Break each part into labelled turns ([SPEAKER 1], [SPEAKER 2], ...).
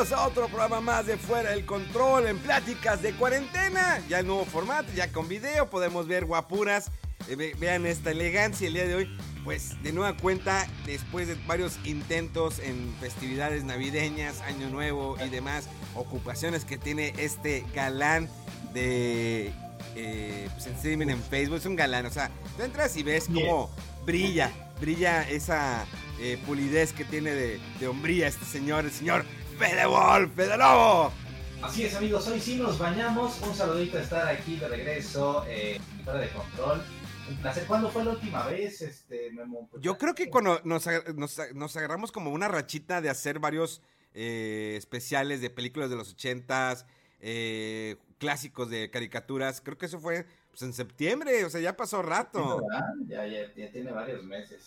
[SPEAKER 1] Bienvenidos a otro programa más de Fuera del Control en Pláticas de Cuarentena. Ya el nuevo formato, ya con video, podemos ver guapuras. Eh, ve- vean esta elegancia el día de hoy. Pues de nueva cuenta, después de varios intentos en festividades navideñas, Año Nuevo y demás ocupaciones que tiene este galán de eh, pues, en streaming en Facebook, es un galán. O sea, tú entras y ves cómo brilla, brilla esa eh, pulidez que tiene de, de hombría este señor, el señor Fede Wolf, Fede Lobo.
[SPEAKER 2] Así es amigos, hoy sí nos bañamos. Un saludito a estar aquí de regreso, eh, fuera de control. Un placer. ¿Cuándo fue la última vez, este Memo? Pues,
[SPEAKER 1] Yo creo que cuando nos, ag- nos, nos agarramos como una rachita de hacer varios eh, especiales de películas de los ochentas, eh, clásicos de caricaturas, creo que eso fue pues, en septiembre, o sea, ya pasó rato.
[SPEAKER 2] ya, ya tiene varios meses.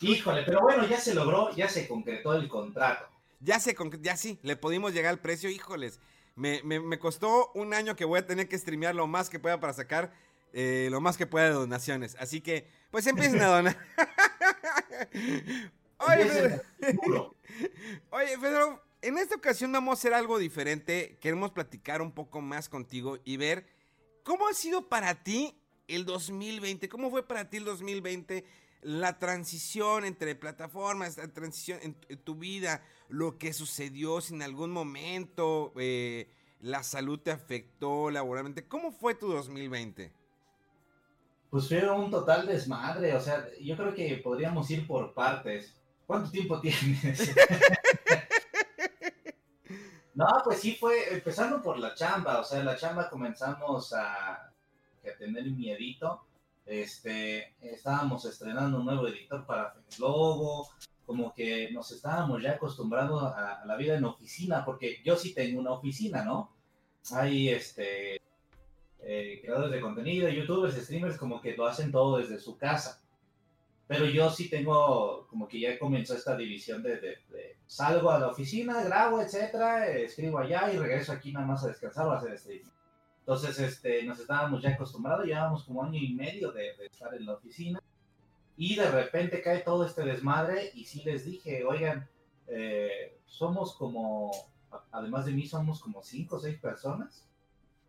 [SPEAKER 2] Híjole, pero bueno, ya se logró, ya se concretó el contrato.
[SPEAKER 1] Ya sé, con- ya sí, le pudimos llegar al precio, híjoles. Me, me- me costó un año que voy a tener que streamear lo más que pueda para sacar eh, lo más que pueda de donaciones. Así que, pues empiecen a donar. Oye,
[SPEAKER 2] duro.
[SPEAKER 1] Oye, Pedro, en esta ocasión vamos a hacer algo diferente. Queremos platicar un poco más contigo y ver cómo ha sido para ti el 2020. ¿Cómo fue para ti el 2020? La transición entre plataformas, la transición en, tu vida, lo que sucedió, si en algún momento eh, la salud te afectó laboralmente. ¿Cómo fue tu 2020?
[SPEAKER 2] Pues fue un total desmadre, o sea, yo creo que podríamos ir por partes. ¿Cuánto tiempo tienes? no, pues sí fue, empezando por la chamba, o sea, la chamba comenzamos a, a tener miedito. Este, estábamos estrenando un nuevo editor para Logo, como que nos estábamos ya acostumbrando a, la vida en oficina, porque yo sí tengo una oficina, ¿no? Hay este eh, creadores de contenido, youtubers, streamers, como que lo hacen todo desde su casa. Pero yo sí tengo, como que ya comenzó esta división de, salgo a la oficina, grabo, etcétera, escribo allá y regreso aquí nada más a descansar o a hacer streaming. Entonces, este, nos estábamos ya acostumbrados, llevábamos como año y medio de, de estar en la oficina y de repente cae todo este desmadre y sí les dije, oigan, eh, somos como, además de mí, somos como cinco o seis personas.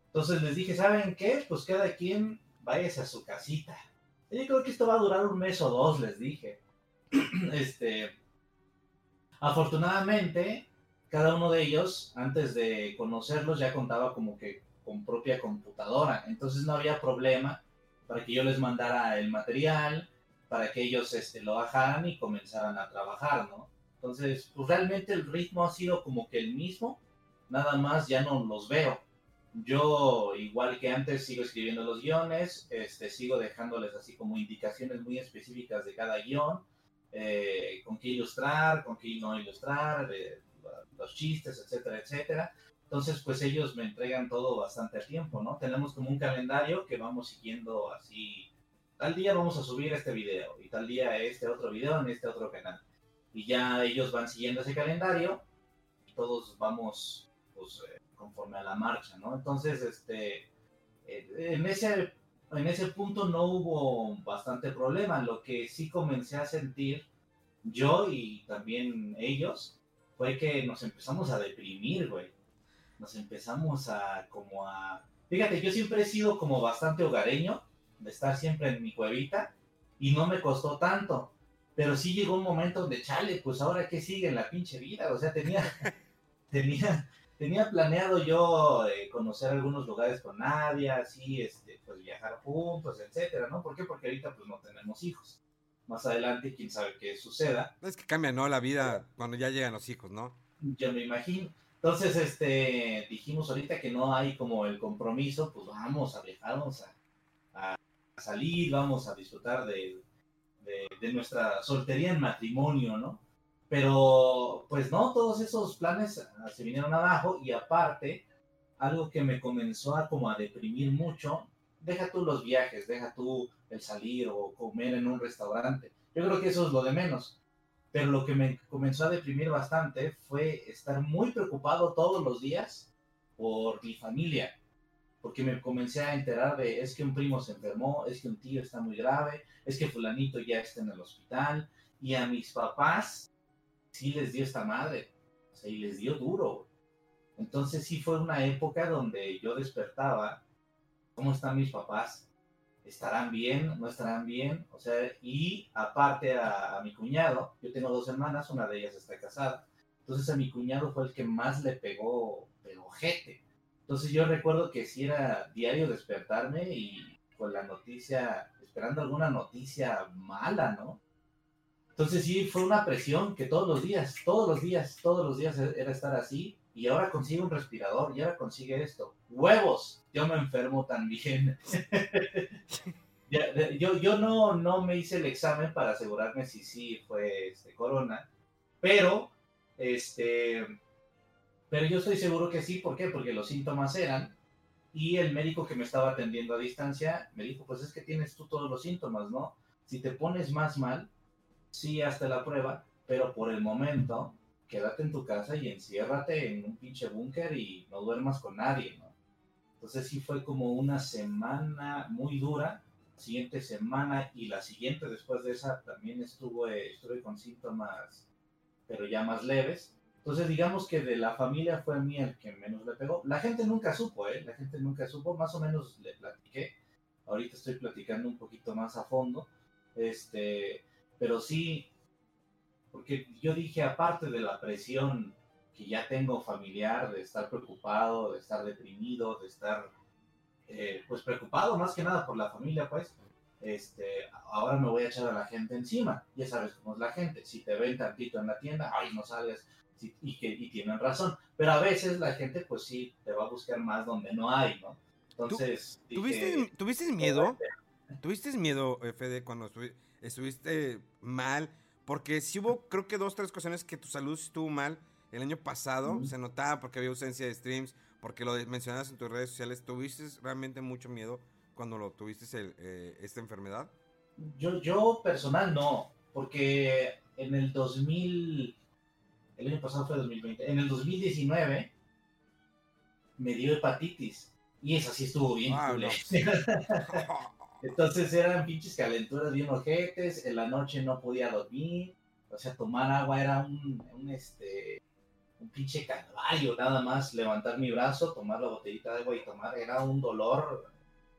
[SPEAKER 2] Entonces les dije, ¿saben qué? Pues cada quien váyase a su casita. Yo creo que esto va a durar un mes o dos, les dije. este, afortunadamente, cada uno de ellos, antes de conocerlos, ya contaba como que con propia computadora. Entonces no había problema para que yo les mandara el material, para que ellos este, lo bajaran y comenzaran a trabajar, ¿no? Entonces, pues realmente el ritmo ha sido como que el mismo, nada más ya no los veo. Yo, igual que antes, sigo escribiendo los guiones, este, sigo dejándoles así como indicaciones muy específicas de cada guion, eh, con qué ilustrar, con qué no ilustrar, eh, los chistes, etcétera, etcétera. Entonces, pues ellos me entregan todo bastante a tiempo, ¿no? Tenemos como un calendario que vamos siguiendo así. Tal día vamos a subir este video y tal día este otro video en este otro canal. Y ya ellos van siguiendo ese calendario y todos vamos, pues, eh, conforme a la marcha, ¿no? Entonces, este, eh, en ese, en ese punto no hubo bastante problema. Lo que sí comencé a sentir yo y también ellos fue que nos empezamos a deprimir, güey. Nos empezamos a como a... Fíjate, yo siempre he sido como bastante hogareño, de estar siempre en mi cuevita, y no me costó tanto. Pero sí llegó un momento donde, chale, pues ahora qué sigue en la pinche vida. O sea, tenía, tenía, tenía planeado yo eh, conocer algunos lugares con Nadia, así, este, pues viajar juntos, etcétera, ¿no? ¿Por qué? Porque ahorita pues no tenemos hijos. más adelante, quién sabe qué suceda.
[SPEAKER 1] Es que cambia, ¿no? La vida cuando ya llegan los hijos, ¿no?
[SPEAKER 2] Yo me imagino. Entonces, este, dijimos ahorita que no hay como el compromiso, pues vamos a viajar, vamos a, salir, vamos a disfrutar de, de, nuestra soltería en matrimonio, ¿no? Pero, pues no, todos esos planes ah, se vinieron abajo y aparte, algo que me comenzó a como a deprimir mucho, deja tú los viajes, deja tú el salir o comer en un restaurante. Yo creo que eso es lo de menos. Pero lo que me comenzó a deprimir bastante fue estar muy preocupado todos los días por mi familia. Porque me comencé a enterar de, es que un primo se enfermó, es que un tío está muy grave, es que fulanito ya está en el hospital. Y a mis papás sí les dio esta madre. O sea, y les dio duro. Entonces sí fue una época donde yo despertaba, ¿cómo están mis papás? Estarán bien, no estarán bien, o sea, y aparte a, mi cuñado, yo tengo dos hermanas, una de ellas está casada, entonces a mi cuñado fue el que más le pegó, pero jete. Entonces yo recuerdo que si era diario despertarme y con la noticia, esperando alguna noticia mala, ¿no? Entonces sí fue una presión que todos los días, todos los días, todos los días era estar así y ahora consigue un respirador y ahora consigue esto. Huevos, yo me enfermo también. yo yo no, no me hice el examen para asegurarme si sí fue este, corona, pero, este, pero yo estoy seguro que sí. ¿Por qué? Porque los síntomas eran y el médico que me estaba atendiendo a distancia me dijo, pues es que tienes tú todos los síntomas, ¿no? Si te pones más mal, sí, hasta la prueba, pero por el momento quédate en tu casa y enciérrate en un pinche búnker y no duermas con nadie, ¿no? Entonces sí fue como una semana muy dura, siguiente semana y la siguiente después de esa también estuvo, eh, estuve con síntomas, pero ya más leves. Entonces digamos que de la familia fue a mí el que menos le pegó. La gente nunca supo, ¿eh? La gente nunca supo, más o menos le platiqué. Ahorita estoy platicando un poquito más a fondo. Este, pero sí, porque yo dije, aparte de la presión que ya tengo familiar, de estar preocupado, de estar deprimido, de estar, eh, pues preocupado más que nada por la familia, pues, este, ahora me voy a echar a la gente encima. Ya sabes cómo es la gente. Si te ven tantito en la tienda, ay, no salgas. y, que, y tienen razón. Pero a veces la gente, pues sí, te va a buscar más donde no hay, ¿no? Entonces.
[SPEAKER 1] ¿Tuviste, ¿Tuviste miedo? ¿Tuviste miedo, Fede, cuando estuviste mal? Porque si hubo, creo que dos, tres ocasiones que tu salud estuvo mal el año pasado. Se notaba porque había ausencia de streams, porque lo mencionabas en tus redes sociales. ¿Tuviste realmente mucho miedo cuando lo tuviste eh, esta enfermedad?
[SPEAKER 2] Yo, yo personal no, porque en el 2000, el año pasado fue 2020, en el 2019 me dio hepatitis. Y esa sí estuvo bien. Ah, Entonces eran pinches calenturas bien ojetes, en la noche no podía dormir, o sea, tomar agua era un, un este, un pinche calvario, nada más levantar mi brazo, tomar la botellita de agua y tomar, era un dolor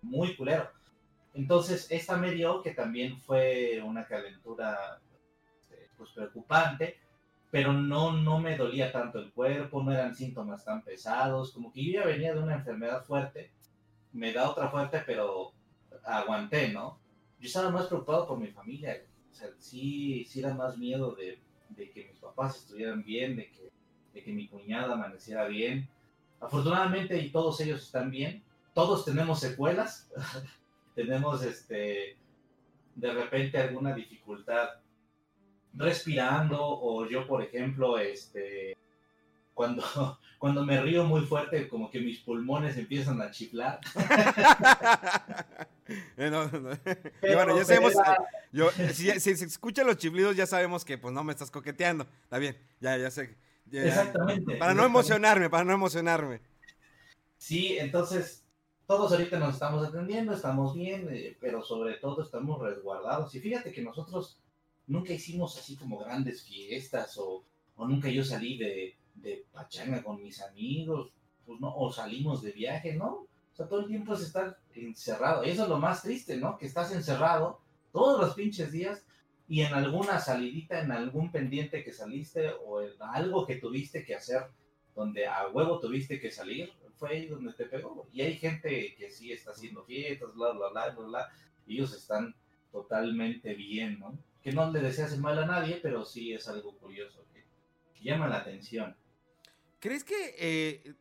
[SPEAKER 2] muy culero. Entonces, esta me dio que también fue una calentura este, pues preocupante, pero no, no me dolía tanto el cuerpo, no eran síntomas tan pesados, como que yo ya venía de una enfermedad fuerte, me da otra fuerte, pero aguanté, ¿no? Yo estaba más preocupado por mi familia, o sea, sí, sí era más miedo de, que mis papás estuvieran bien, de que, de que mi cuñada amaneciera bien. Afortunadamente y todos ellos están bien, todos tenemos secuelas, tenemos este, de repente alguna dificultad respirando o yo por ejemplo este cuando, cuando me río muy fuerte, como que mis pulmones empiezan a chiflar.
[SPEAKER 1] Eh, bueno, ya sabemos, yo, si, se escuchan los chiflidos, ya sabemos que pues no me estás coqueteando. Está bien, ya, ya sé.
[SPEAKER 2] exactamente.
[SPEAKER 1] Para no emocionarme, para no emocionarme.
[SPEAKER 2] Sí, entonces todos ahorita nos estamos atendiendo, estamos bien, eh, pero sobre todo estamos resguardados. Y fíjate que nosotros nunca hicimos así como grandes fiestas o, o nunca yo salí de, de pachanga con mis amigos, pues no, o salimos de viaje, ¿no? Todo el tiempo es estar encerrado. Eso es lo más triste, ¿no? Que estás encerrado todos los pinches días y en alguna salidita, en algún pendiente que saliste o en algo que tuviste que hacer, donde a huevo tuviste que salir, fue ahí donde te pegó. Y hay gente que sí está haciendo fiestas, bla, bla, bla, bla, bla, ellos están totalmente bien, ¿no? que no le deseas mal a nadie, pero sí es algo curioso, que, llama la atención.
[SPEAKER 1] ¿Crees que eh,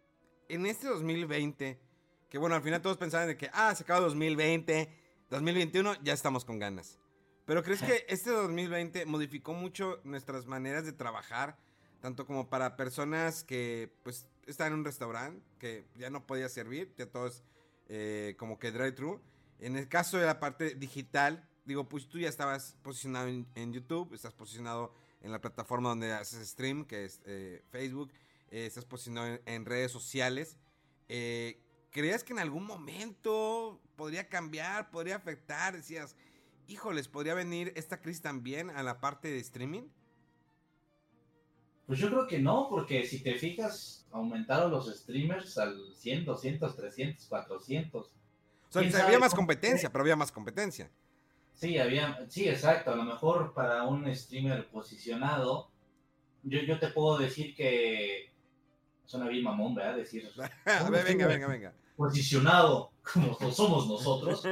[SPEAKER 1] en este 2020, que bueno, al final todos pensaban de que, ah, se acaba 2020, 2021, ya estamos con ganas. Pero ¿crees que este 2020 modificó mucho nuestras maneras de trabajar? Tanto como para personas que pues están en un restaurante, que ya no podía servir, ya todo es eh, como que drive-thru. En el caso de la parte digital, digo, pues tú ya estabas posicionado en, YouTube, estás posicionado en la plataforma donde haces stream, que es eh, Facebook, eh, estás posicionado en, redes sociales. Eh, ¿Creías que en algún momento podría cambiar, podría afectar? Decías, híjoles, ¿podría venir esta crisis también a la parte de streaming?
[SPEAKER 2] Pues yo creo que no, porque si te fijas, aumentaron los streamers al 100, 200, 300, 400. O
[SPEAKER 1] sea, había más competencia, pero había más competencia.
[SPEAKER 2] Sí, había, sí, exacto. A lo mejor para un streamer posicionado, yo, yo te puedo decir que suena bien mamón, ¿verdad? Decir.
[SPEAKER 1] a ver, venga, venga, venga.
[SPEAKER 2] Posicionado como somos nosotros.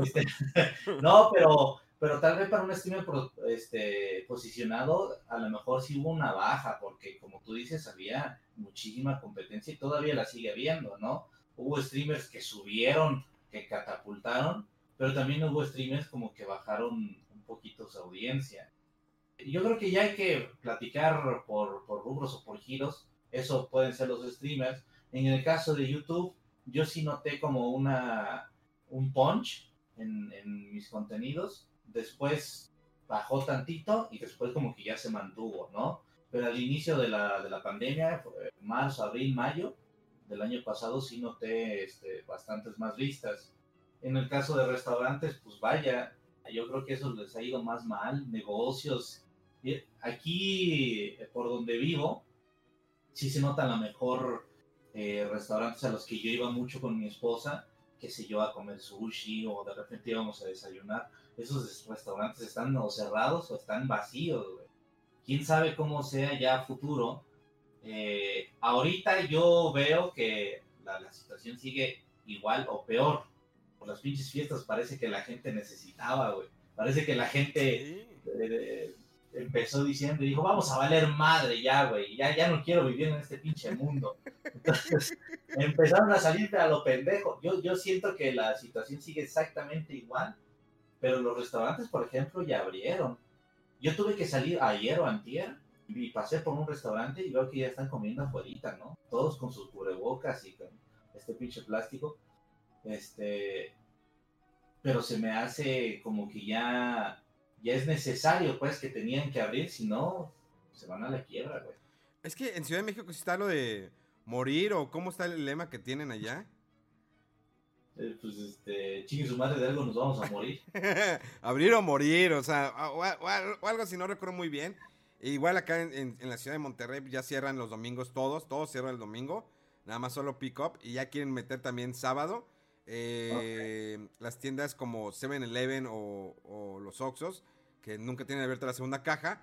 [SPEAKER 2] Este, no, pero, pero tal vez para un streamer este, posicionado, a lo mejor sí hubo una baja, porque como tú dices, había muchísima competencia y todavía la sigue habiendo, ¿no? Hubo streamers que subieron, que catapultaron, pero también hubo streamers como que bajaron un poquito su audiencia. Yo creo que ya hay que platicar por, por rubros o por giros, eso pueden ser los streamers. En el caso de YouTube, yo sí noté como una, un punch en, en mis contenidos, después bajó tantito y después como que ya se mantuvo, ¿no? Pero al inicio de la, de la pandemia, marzo, abril, mayo del año pasado, sí noté este, bastantes más vistas. En el caso de restaurantes, pues vaya, yo creo que eso les ha ido más mal, negocios. Aquí, por donde vivo, sí se notan la mejor eh, restaurantes a los que yo iba mucho con mi esposa, que sé yo, a comer sushi o de repente íbamos a desayunar. Esos restaurantes están o cerrados o están vacíos, Quién sabe cómo sea ya futuro. Eh, ahorita yo veo que la, la situación sigue igual o peor las pinches fiestas parece que la gente necesitaba, güey. Parece que la gente eh, empezó diciendo y dijo, vamos a valer madre ya, güey. Ya, ya no quiero vivir en este pinche mundo. Entonces empezaron a salir a lo pendejo. Yo, yo siento que la situación sigue exactamente igual, pero los restaurantes, por ejemplo, ya abrieron. Yo tuve que salir ayer o antier y pasé por un restaurante y veo que ya están comiendo afuera, ¿no? Todos con sus cubrebocas y con este pinche plástico. Este, pero se me hace como que ya, ya es necesario, pues, que tenían que abrir, si no, se van a la quiebra, güey.
[SPEAKER 1] Es que en Ciudad de México está lo de morir o cómo está el lema que tienen allá.
[SPEAKER 2] Eh, pues este, chingue su madre de algo, nos vamos a morir.
[SPEAKER 1] Abrir o morir, o sea, o, algo si no recuerdo muy bien. E igual acá en, en, la ciudad de Monterrey ya cierran los domingos todos, todos cierran el domingo, nada más solo pick up y ya quieren meter también sábado. Eh, las tiendas como 7-Eleven o, los Oxos, que nunca tienen abierta la segunda caja,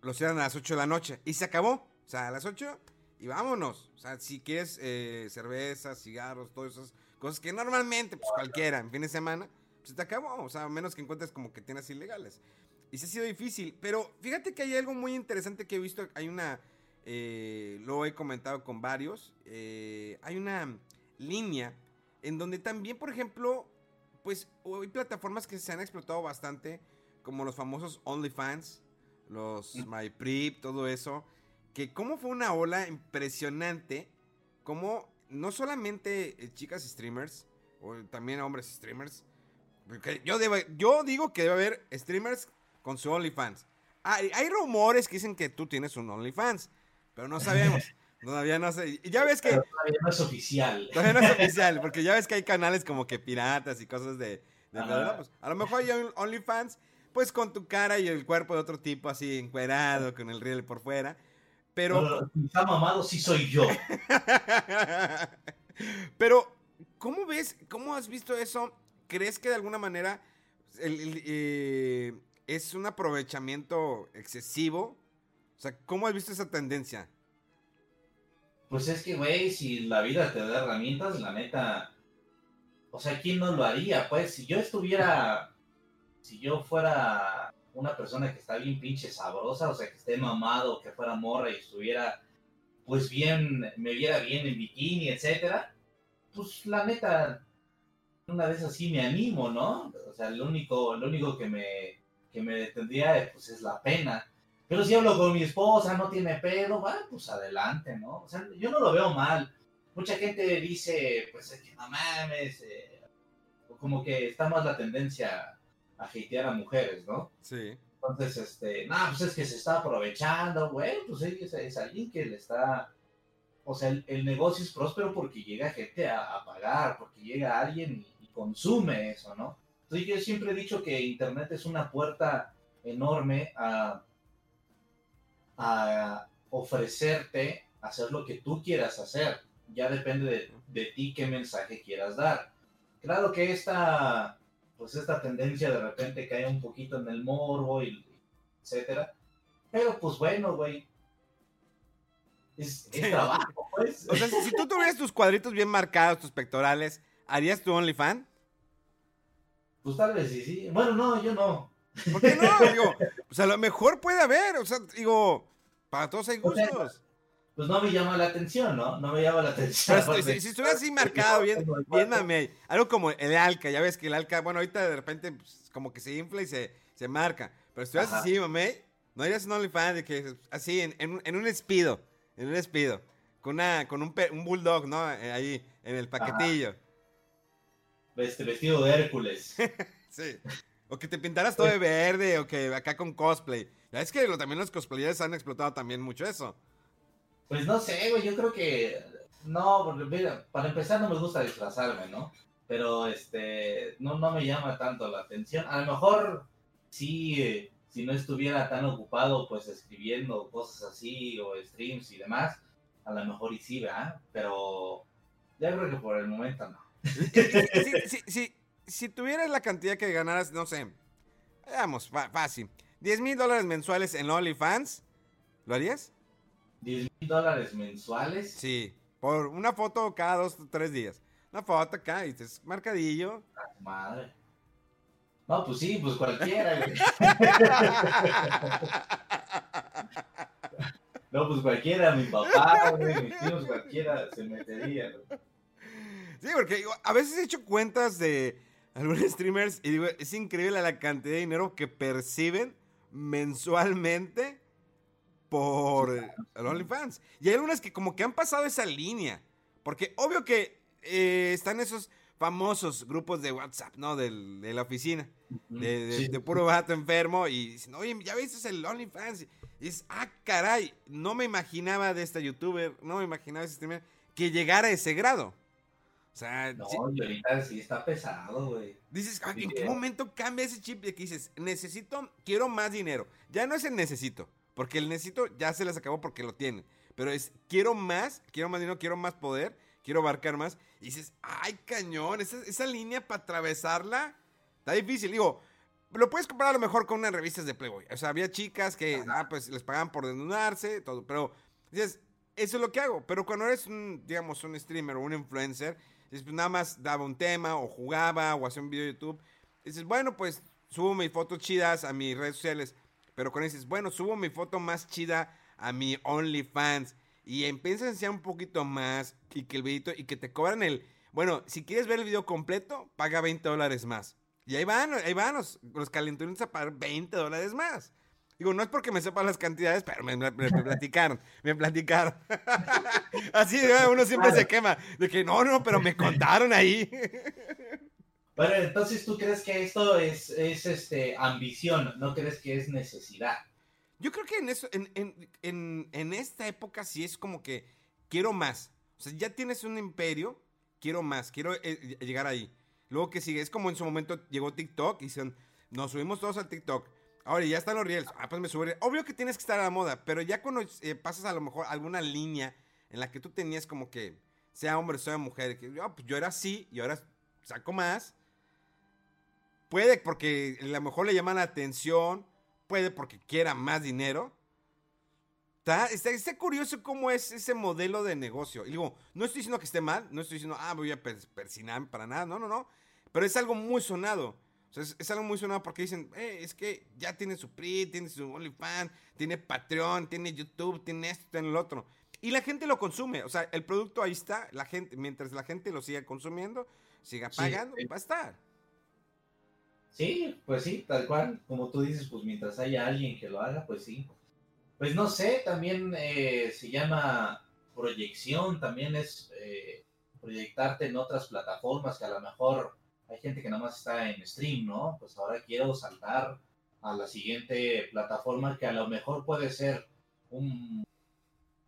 [SPEAKER 1] lo cierran a las 8 de la noche. Y se acabó. O sea, a las 8 y vámonos. O sea, si quieres eh, cervezas, cigarros, todas esas cosas que normalmente, pues cualquiera, en fin de semana, pues se te acabó. O sea, menos que encuentres como que tienes ilegales. Y se ha sido difícil. Pero fíjate que hay algo muy interesante que he visto. Hay una. Eh, lo he comentado con varios. hay una línea en donde también, por ejemplo, pues hay plataformas que se han explotado bastante, como los famosos OnlyFans, los MyPrip, todo eso, que como fue una ola impresionante, como no solamente eh, chicas streamers, o también hombres streamers, yo, yo digo que debe haber streamers con su OnlyFans. Hay, hay rumores que dicen que tú tienes un OnlyFans, pero no sabemos. Todavía no sé. Y ya ves que.
[SPEAKER 2] todavía no es oficial.
[SPEAKER 1] Todavía no es oficial, porque ya ves que hay canales como que piratas y cosas de. pues, a lo mejor hay OnlyFans, pues con tu cara y el cuerpo de otro tipo así encuerado, con el riel por fuera. Pero.
[SPEAKER 2] está mamado, sí soy yo.
[SPEAKER 1] Pero, ¿cómo ves, cómo has visto eso? ¿Crees que de alguna manera eh, es un aprovechamiento excesivo? O sea, ¿cómo has visto esa tendencia?
[SPEAKER 2] Pues es que, güey, si la vida te da herramientas, la neta. O sea, ¿quién no lo haría? Pues si yo estuviera. Si yo fuera una persona que está bien pinche sabrosa, o sea, que esté mamado, que fuera morra y estuviera, pues bien, me viera bien en bikini, etcétera, pues la neta, una vez así me animo, ¿no? O sea, lo único, lo único que me, que me detendría, pues es la pena. Pero si hablo con mi esposa, no tiene pedo, va, pues adelante, ¿no? O sea, yo no lo veo mal. Mucha gente dice, pues es que no mames, eh, como que está más la tendencia a hatear a mujeres, ¿no?
[SPEAKER 1] Sí.
[SPEAKER 2] Entonces, este, no, pues es que se está aprovechando, güey, pues es, es alguien que le está, o sea, el, negocio es próspero porque llega gente a, pagar, porque llega alguien y, y, consume eso, ¿no? Entonces yo siempre he dicho que Internet es una puerta enorme a, a ofrecerte hacer lo que tú quieras hacer. Ya depende de, de ti qué mensaje quieras dar. Claro que esta pues esta tendencia de repente cae un poquito en el morbo y etcétera. Pero pues bueno, güey. Es, trabajo, pues.
[SPEAKER 1] O sea, si, tú tuvieras tus cuadritos bien marcados, tus pectorales, ¿harías tu OnlyFans?
[SPEAKER 2] Pues tal vez sí, sí. Bueno, no, yo no.
[SPEAKER 1] ¿Por qué no? Digo, pues a lo mejor puede haber, o sea, digo, para todos hay gustos.
[SPEAKER 2] Pues no me llama la atención, ¿no? No me llama la atención.
[SPEAKER 1] si, si, estuviera así marcado, bien, bien mame, algo como el alca, ya ves que el alca, bueno, ahorita de repente pues, como que se infla y se, se marca, pero si estuvieras así, mame, no harías un OnlyFans de que así, en, en, en, un espido, en un espido, con, una, con un, un bulldog, ¿no? Eh, ahí, en el paquetillo.
[SPEAKER 2] Este vestido de Hércules.
[SPEAKER 1] sí. O que te pintaras todo de verde, o que acá con cosplay. Ya es que también los cosplayers han explotado también mucho eso.
[SPEAKER 2] Pues no sé, güey, yo creo que. No, mira, para empezar no me gusta disfrazarme, ¿no? Pero este. No, no me llama tanto la atención. A lo mejor sí, si no estuviera tan ocupado, pues escribiendo cosas así, o streams y demás, a lo mejor y sí, ¿verdad? Pero. Ya creo que por el momento no.
[SPEAKER 1] sí, sí, si tuvieras la cantidad que ganaras, no sé, veamos, fácil, 10 mil dólares mensuales en OnlyFans, ¿lo harías?
[SPEAKER 2] 10 mil dólares mensuales.
[SPEAKER 1] Sí, por una foto cada dos o tres días. Una foto acá y es marcadillo.
[SPEAKER 2] Madre. No, pues sí, pues cualquiera, no, pues cualquiera, mi papá, güey, mis tíos, cualquiera se metería.
[SPEAKER 1] Sí, porque a veces he hecho cuentas de algunos streamers y digo, es increíble la cantidad de dinero que perciben mensualmente por el OnlyFans. Y hay algunas que como que han pasado esa línea. Porque obvio que eh, están esos famosos grupos de WhatsApp, ¿no? de la oficina. De, puro vato enfermo. Y dicen, oye, ya viste el OnlyFans. Y dices, ah, caray, no me imaginaba de esta youtuber, no me imaginaba de ese streamer que llegara a ese grado. O sea,
[SPEAKER 2] no, y ahorita sí está pesado, güey.
[SPEAKER 1] Dices, ah, ¿en qué momento cambia ese chip de que dices, necesito, quiero más dinero? Ya no es el necesito, porque el necesito ya se les acabó porque lo tienen. Pero es, quiero más, quiero más dinero, quiero más poder, quiero abarcar más. Y dices, ay, cañón, esa, esa línea para atravesarla está difícil. Digo, lo puedes comparar a lo mejor con unas revistas de Playboy. O sea, había chicas que, ah, pues les pagaban por desnudarse, todo. Pero dices, eso es lo que hago. Pero cuando eres un, digamos, un streamer o un influencer Dices, pues nada más daba un tema o jugaba o hacía un video de YouTube. Dices, bueno, pues subo mis fotos chidas a mis redes sociales. Pero con dices, bueno, subo mi foto más chida a mi OnlyFans. Y empiezas a enseñar un poquito más y que el videito y que te cobran el... Bueno, si quieres ver el video completo, paga 20 dólares más. Y ahí van, ahí van los, los a pagar 20 dólares más. Digo, no es porque me sepan las cantidades, pero me, platicaron, me platicaron. Así uno siempre se quema, de que no, no, pero me contaron ahí.
[SPEAKER 2] Bueno, entonces tú crees que esto es, es este, ambición, no crees que es necesidad.
[SPEAKER 1] Yo creo que en, eso, en, en esta época sí es como que quiero más. O sea, ya tienes un imperio, quiero más, quiero eh, llegar ahí. Luego que sigue, es como en su momento llegó TikTok y dicen, nos subimos todos al TikTok Ahora, ya están los reels. Ah, pues me subiré. Obvio que tienes que estar a la moda, pero ya cuando eh, pasas a lo mejor alguna línea en la que tú tenías como que, sea hombre, sea mujer, que yo, pues yo era así y ahora saco más. Puede porque a lo mejor le llaman la atención, puede porque quiera más dinero. Está, está, curioso cómo es ese modelo de negocio. Y digo, no estoy diciendo que esté mal, no estoy diciendo, ah, voy a persinarme para nada, no, no, no. Pero es algo muy sonado. O O sea, es, es algo muy sonado porque dicen, eh, es que ya tiene su PRI, tiene su OnlyFans, tiene Patreon, tiene YouTube, tiene esto, tiene el otro. Y la gente lo consume. O sea, el producto ahí está. La gente, mientras la gente lo siga consumiendo, siga pagando,
[SPEAKER 2] sí.
[SPEAKER 1] va a estar.
[SPEAKER 2] Sí, pues sí, tal cual. Como tú dices, pues mientras haya alguien que lo haga, pues sí. Pues no sé, también eh, se llama proyección, también es eh, proyectarte en otras plataformas que a lo mejor hay gente que nada más está en stream, ¿no? Pues ahora quiero saltar a la siguiente plataforma que a lo mejor puede ser un,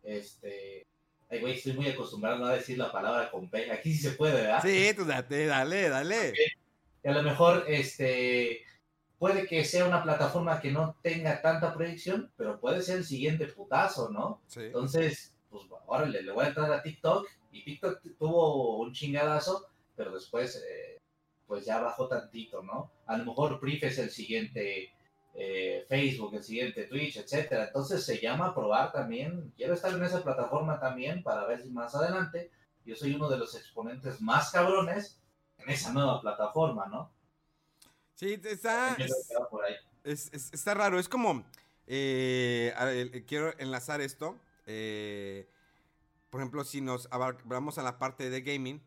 [SPEAKER 2] este, ay güey, estoy muy acostumbrado a decir la palabra con P, aquí sí se puede, ¿verdad?
[SPEAKER 1] Sí, tú date, dale, dale.
[SPEAKER 2] que a lo mejor este puede que sea una plataforma que no tenga tanta proyección, pero puede ser el siguiente putazo, ¿no?
[SPEAKER 1] Sí.
[SPEAKER 2] Entonces, pues órale, le voy a entrar a TikTok y TikTok tuvo un chingadazo, pero después eh, pues ya bajó tantito, ¿no? A lo mejor Prif es el siguiente eh, Facebook, el siguiente Twitch, etcétera. Entonces se llama a probar también. Quiero estar en esa plataforma también para ver si más adelante yo soy uno de los exponentes más cabrones esa nueva plataforma, ¿no?
[SPEAKER 1] Sí, está,
[SPEAKER 2] por ahí.
[SPEAKER 1] es- es- está raro. Es como, eh, ver, eh, quiero enlazar esto. eh, por ejemplo, si nos abar- vamos a la parte de gaming,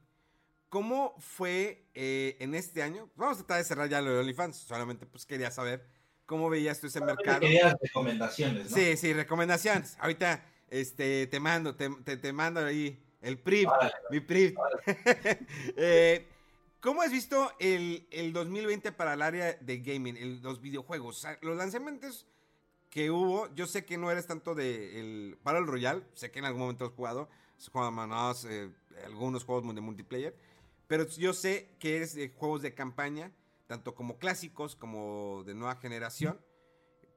[SPEAKER 1] ¿cómo fue eh, en este año? Vamos a tratar de cerrar ya lo de OnlyFans. Solamente pues quería saber cómo veías tú ese mercado.
[SPEAKER 2] Querías recomendaciones, ¿no?
[SPEAKER 1] Sí, sí, recomendaciones. Ahorita este, te mando, te, te, te mando ahí el
[SPEAKER 2] Órale.
[SPEAKER 1] mi PRIV. Eh, ¿Cómo has visto el, el 2020 para el área de gaming, los videojuegos? Los lanzamientos que hubo, yo sé que no eres tanto de el Battle Royale, sé que en algún momento has jugado, has jugado Us, eh, algunos juegos de multiplayer, pero yo sé que eres de juegos de campaña, tanto como clásicos como de nueva generación.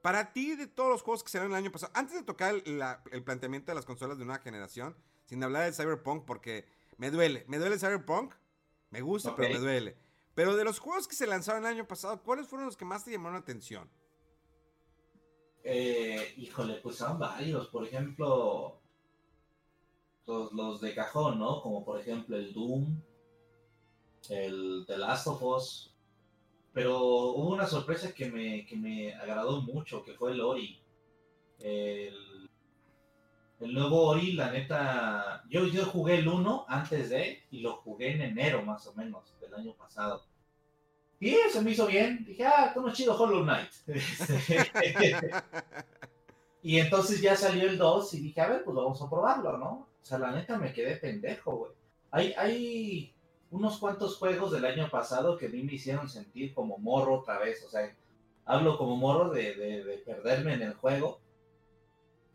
[SPEAKER 1] Para ti, de todos los juegos que salieron el año pasado, antes de tocar el planteamiento de las consolas de nueva generación, sin hablar del Cyberpunk, porque me duele, me duele el Cyberpunk, me gusta, pero me duele. Pero de los juegos que se lanzaron el año pasado, ¿cuáles fueron los que más te llamaron la atención?
[SPEAKER 2] Eh, híjole, pues son varios. Por ejemplo, los, los de cajón, ¿no? Como por ejemplo el Doom, el The Last of Us. Pero hubo una sorpresa que me, que me agradó mucho, que fue el Ori. El, el nuevo Ori, la neta, yo, yo jugué el 1 antes de, y lo jugué en enero más o menos del año pasado. Y se me hizo bien. Dije, ah, está más chido Hollow Knight. Y entonces ya salió el 2 y dije, a ver, pues vamos a probarlo, ¿no? O sea, la neta me quedé pendejo, güey. Hay, hay unos cuantos juegos del año pasado que a mí me hicieron sentir como morro otra vez. O sea, hablo como morro de- de perderme en el juego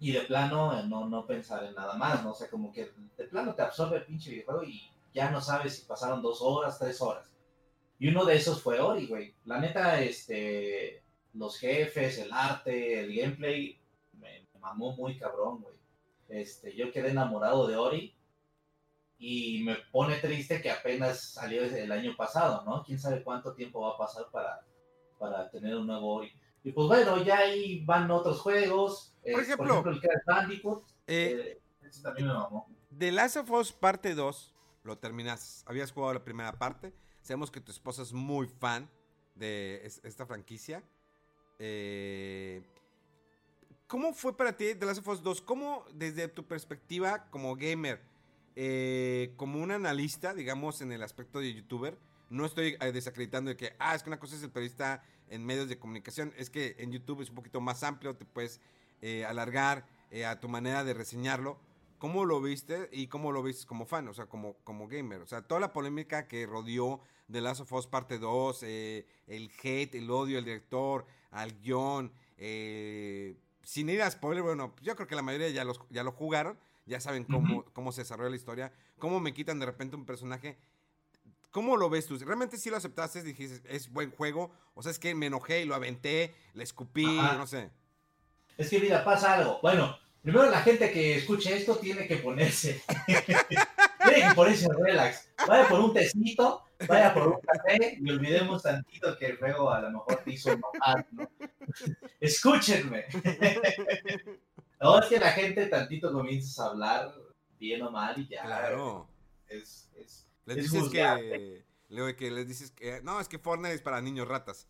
[SPEAKER 2] y de plano eh, no, no pensar en nada más, ¿no? O sea, como que de plano te absorbe el pinche videojuego y ya no sabes si pasaron dos horas, tres horas. Y uno de esos fue Ori, güey. La neta, este, los jefes, el arte, el gameplay, me, me mamó muy cabrón, güey. Este, yo quedé enamorado de Ori y me pone triste que apenas salió el año pasado, ¿no? Quién sabe cuánto tiempo va a pasar para, para tener un nuevo Ori. Y pues bueno, ya ahí van otros juegos.
[SPEAKER 1] Por ejemplo,
[SPEAKER 2] el Crash Bandicoot.
[SPEAKER 1] Eh,
[SPEAKER 2] eh, ese también.
[SPEAKER 1] The Last of Us parte 2, lo terminas. Habías jugado la primera parte. Sabemos que tu esposa es muy fan de es- esta franquicia. Eh, ¿Cómo fue para ti The Last of Us 2? ¿Cómo, desde tu perspectiva como gamer, eh, como un analista, digamos, en el aspecto de youtuber, no estoy desacreditando de que, ah, es que una cosa es el periodista en medios de comunicación, es que en YouTube es un poquito más amplio, te puedes eh, alargar eh, a tu manera de reseñarlo. ¿Cómo lo viste y cómo lo viste como fan, o sea, como, como gamer? O sea, toda la polémica que rodeó The Last of Us parte 2, eh, el hate, el odio al director, al guion, sin ir a spoiler, bueno, yo creo que la mayoría ya, los, ya lo jugaron, ya saben cómo, cómo se desarrolla la historia, cómo me quitan de repente un personaje. ¿Cómo lo ves tú? ¿Realmente sí lo aceptaste? Dijiste, es buen juego. O sea, es que me enojé y lo aventé, le escupí,
[SPEAKER 2] Ajá.
[SPEAKER 1] no sé.
[SPEAKER 2] Es que mira, pasa algo. Bueno, primero la gente que escuche esto tiene que ponerse. tiene que ponerse relax. Vaya por un tecito, vaya por un café y olvidemos tantito que el juego a lo mejor te hizo enojar, ¿no? Escúchenme. no, es que la gente tantito comienzas a hablar bien o mal y ya.
[SPEAKER 1] Claro.
[SPEAKER 2] Es, es,
[SPEAKER 1] Les
[SPEAKER 2] Es
[SPEAKER 1] dices que. de que les dices que, no, es que Fortnite es para niños ratas.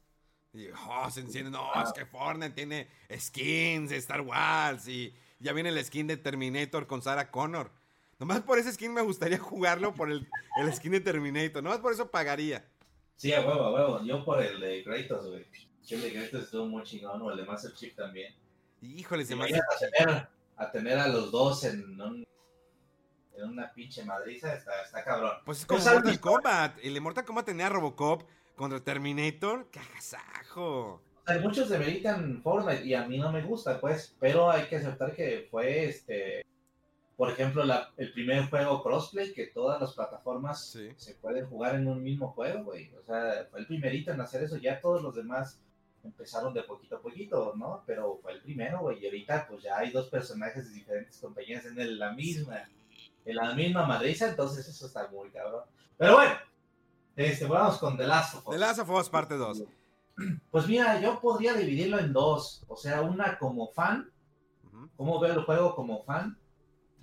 [SPEAKER 1] Y, oh, se enciende, no, es que Fortnite tiene skins de Star Wars y ya viene el skin de Terminator con Sarah Connor. Nomás por ese skin me gustaría jugarlo por el, el skin de Terminator. Nomás por eso pagaría.
[SPEAKER 2] Sí, a huevo, a huevo. Yo por el de Kratos, güey. El de Kratos estuvo muy chingón, o el de Master Chief también.
[SPEAKER 1] Híjole, se me
[SPEAKER 2] hace... A tener, a tener a los dos en, un, en una pinche madriza está, está cabrón.
[SPEAKER 1] Pues es como Mortal Kombat. El de Mortal Kombat tenía a Robocop contra Terminator. ¡Qué agasajo!
[SPEAKER 2] Hay muchos demeritan Fortnite y a mí no me gusta, pues, pero hay que aceptar que fue este por ejemplo, el primer juego crossplay, que todas las plataformas se pueden jugar en un mismo juego, güey. O sea, fue el primerito en hacer eso, ya todos los demás empezaron de poquito a poquito, ¿no? Pero fue el primero, güey. Y ahorita, pues ya hay dos personajes de diferentes compañías en la misma, en la misma madriza, entonces eso está muy cabrón. Pero bueno, este, vamos con The Last of Us.
[SPEAKER 1] The Last of Us, parte 2.
[SPEAKER 2] Pues mira, yo podría dividirlo en dos. O sea, una como fan, cómo veo el juego como fan,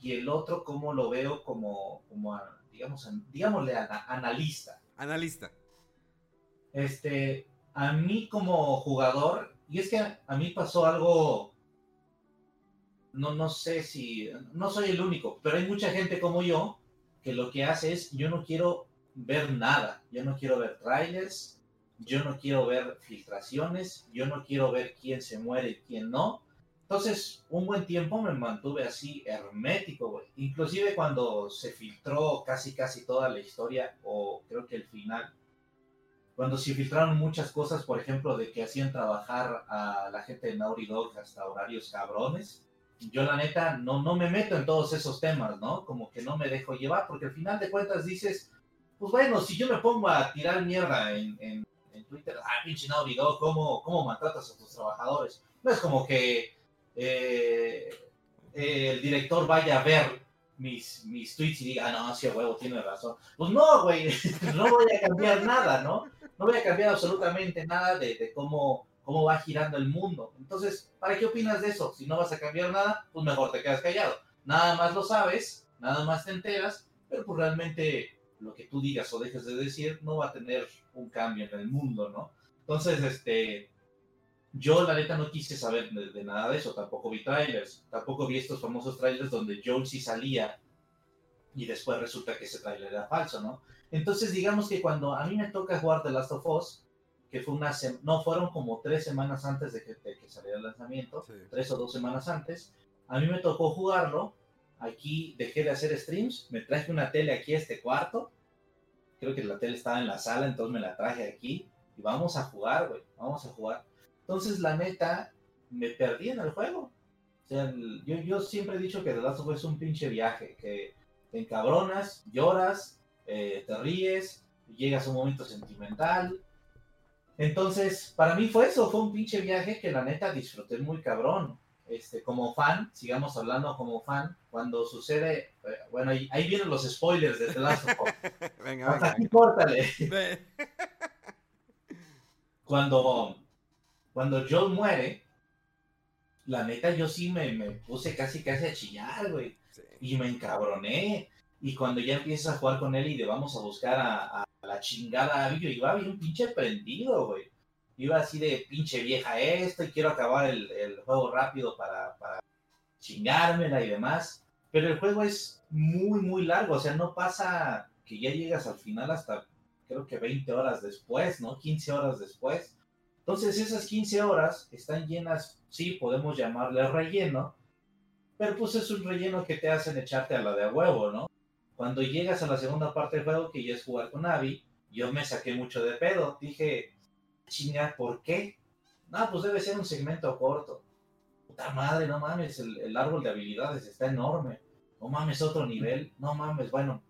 [SPEAKER 2] y el otro cómo lo veo como, como digamos, digámosle analista.
[SPEAKER 1] Analista.
[SPEAKER 2] Este, a mí como jugador, y es que a mí pasó algo, no, no sé si, no soy el único, pero hay mucha gente como yo que lo que hace es, yo no quiero ver nada, yo no quiero ver trailers, yo no quiero ver filtraciones, yo no quiero ver quién se muere y quién no, entonces, un buen tiempo me mantuve así hermético. Inclusive cuando se filtró casi casi toda la historia, o creo que el final, cuando se filtraron muchas cosas, por ejemplo, de que hacían trabajar a la gente de Naughty Dog hasta horarios cabrones, yo la neta no, no me meto en todos esos temas, ¿no? Como que no me dejo llevar, porque al final de cuentas dices, pues bueno, si yo me pongo a tirar mierda en, Twitter, ah, pinche Naughty Dog, ¿cómo, ¿cómo maltratas a tus trabajadores? No es como que eh, el director vaya a ver mis, mis tweets y diga, ah, no, sí, huevo, tiene razón. Pues no, güey, no voy a cambiar nada, ¿no? No voy a cambiar absolutamente nada de, cómo, cómo va girando el mundo. Entonces, ¿para qué opinas de eso? Si no vas a cambiar nada, pues mejor te quedas callado. Nada más lo sabes, nada más te enteras, pero pues realmente lo que tú digas o dejes de decir no va a tener un cambio en el mundo, ¿no? Entonces, este, yo, la neta, no quise saber de, nada de eso. Tampoco vi trailers. Tampoco vi estos famosos trailers donde Joel sí salía y después resulta que ese trailer era falso, ¿no? Entonces, digamos que cuando a mí me toca jugar The Last of Us, que fue una no, fueron como tres semanas antes de que, que saliera el lanzamiento, tres o dos semanas antes, a mí me tocó jugarlo. Aquí dejé de hacer streams, me traje una tele aquí a este cuarto. Creo que la tele estaba en la sala, entonces me la traje aquí. Y vamos a jugar, güey, vamos a jugar. Entonces, la neta, me perdí en el juego. O sea, yo, siempre he dicho que The Last of es un pinche viaje, que te encabronas, lloras, eh, te ríes, llegas a un momento sentimental. Entonces, para mí fue eso, fue un pinche viaje que la neta disfruté muy cabrón. Este, como fan, sigamos hablando como fan, cuando sucede, eh, bueno, ahí, vienen los spoilers de The Last of Us. venga, Hasta aquí córtale. cuando cuando Joel muere, la neta yo sí me, puse casi casi a chillar, güey. Y me encabroné. Y cuando ya empiezas a jugar con él y le vamos a buscar a, la chingada a yo iba bien pinche prendido, güey. Iba así de pinche vieja esto y quiero acabar el, juego rápido para, para chingármela y demás. Pero el juego es muy, muy largo. O sea, no pasa que ya llegas al final hasta creo que 20 horas después, ¿no? 15 horas después. Entonces esas 15 horas están llenas, sí, podemos llamarle relleno, pero pues es un relleno que te hacen echarte a la de a huevo, ¿no? Cuando llegas a la segunda parte del juego, que ya es jugar con Abby, yo me saqué mucho de pedo. Dije, chinga, ¿por qué? No, pues debe ser un segmento corto. Puta madre, no mames, el, el árbol de habilidades está enorme. No mames, otro nivel. No mames, bueno,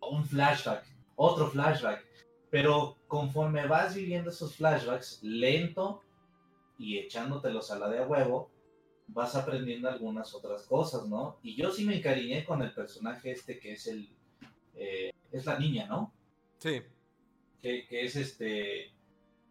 [SPEAKER 2] un flashback, otro flashback. Pero conforme vas viviendo esos flashbacks, lento y echándotelos a la de a huevo, vas aprendiendo algunas otras cosas, ¿no? Y yo sí me encariñé con el personaje este que es el... Eh, es la niña, ¿no?
[SPEAKER 1] Sí.
[SPEAKER 2] Que, que es este...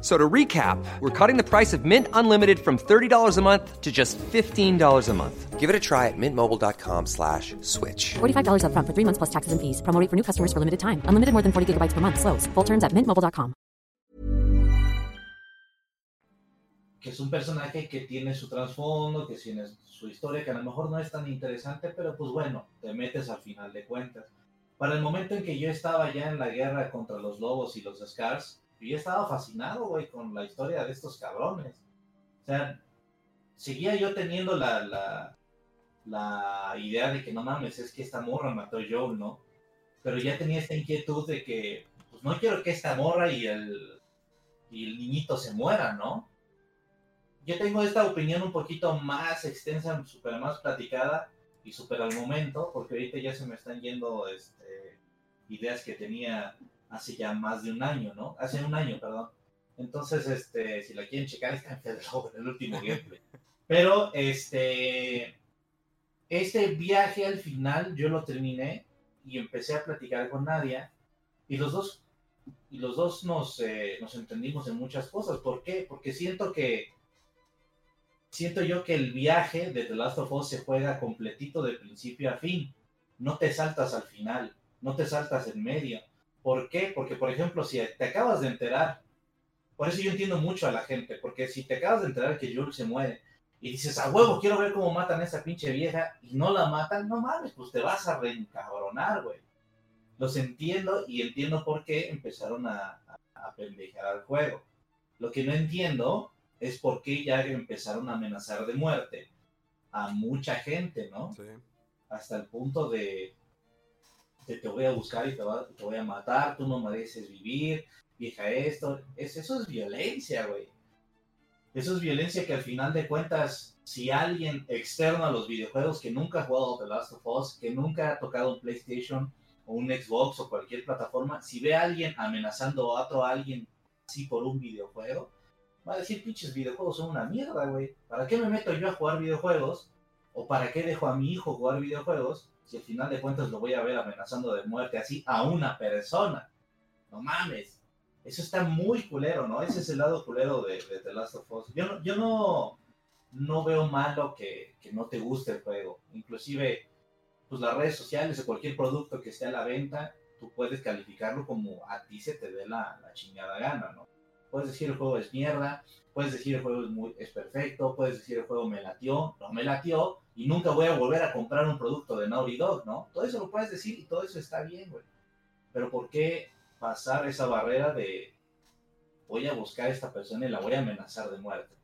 [SPEAKER 3] So to recap, we're cutting the price of Mint Unlimited from $30 a month to just $15 a month. Give it a try at mintmobile.com slash switch.
[SPEAKER 4] $45 upfront for three months plus taxes and fees. Promo for new customers for limited time. Unlimited more than 40 gigabytes per month. Slows. Full terms at mintmobile.com.
[SPEAKER 2] Que es un personaje que tiene su trasfondo, que tiene su historia, que a lo mejor no es tan interesante, pero pues bueno, te metes al final de cuentas. Para el momento en que yo estaba ya en la guerra contra los lobos y los Scars, yo ya estaba fascinado, güey, con la historia de estos cabrones. O sea, seguía yo teniendo la, la, la idea de que no mames, es que esta morra mató a Joel, ¿no? Pero ya tenía esta inquietud de que, pues no quiero que esta morra y el, y el niñito se mueran, ¿no? Yo tengo esta opinión un poquito más extensa, súper más platicada y súper al momento, porque ahorita ya se me están yendo este, ideas que tenía hace ya más de un año, ¿no? Hace un año, perdón. Entonces, este, si la quieren checar, está en en el último gameplay. Pero, este, este viaje al final yo lo terminé y empecé a platicar con Nadia y los dos, y los dos nos, eh, nos entendimos en muchas cosas. ¿Por qué? Porque siento que, siento yo que el viaje de The Last of Us se juega completito de principio a fin. No te saltas al final, no te saltas en medio ¿Por qué? Porque, por ejemplo, si te acabas de enterar, por eso yo entiendo mucho a la gente, porque si te acabas de enterar que Joel se muere y dices, a huevo, quiero ver cómo matan a esa pinche vieja y no la matan, no mames, pues te vas a reencabronar, güey. Los entiendo y entiendo por qué empezaron a, a, pendejar al juego. Lo que no entiendo es por qué ya empezaron a amenazar de muerte a mucha gente, ¿no? Sí. Hasta el punto de, te, voy a buscar y te, voy a matar, tú no mereces vivir, vieja esto. Es, eso es violencia, güey. Eso es violencia que al final de cuentas, si alguien externo a los videojuegos que nunca ha jugado The Last of Us, que nunca ha tocado un PlayStation o un Xbox o cualquier plataforma, si ve a alguien amenazando a otro alguien así por un videojuego, va a decir, pinches videojuegos son una mierda, güey. ¿Para qué me meto yo a jugar videojuegos? ¿O para qué dejo a mi hijo jugar videojuegos si al final de cuentas lo voy a ver amenazando de muerte así a una persona. No mames. Eso está muy culero, ¿no? Ese es el lado culero de, The Last of Us. Yo no, yo no, no veo malo que, que, no te guste el juego. Inclusive, pues las redes sociales o cualquier producto que esté a la venta, tú puedes calificarlo como a ti se te dé la, la chingada gana, ¿no? Puedes decir el juego es mierda, puedes decir el juego es, muy, es perfecto, puedes decir el juego me latió, no me latió, y nunca voy a volver a comprar un producto de Naughty Dog, ¿no? Todo eso lo puedes decir y todo eso está bien, güey. Pero ¿por qué pasar esa barrera de voy a buscar a esta persona y la voy a amenazar de muerte?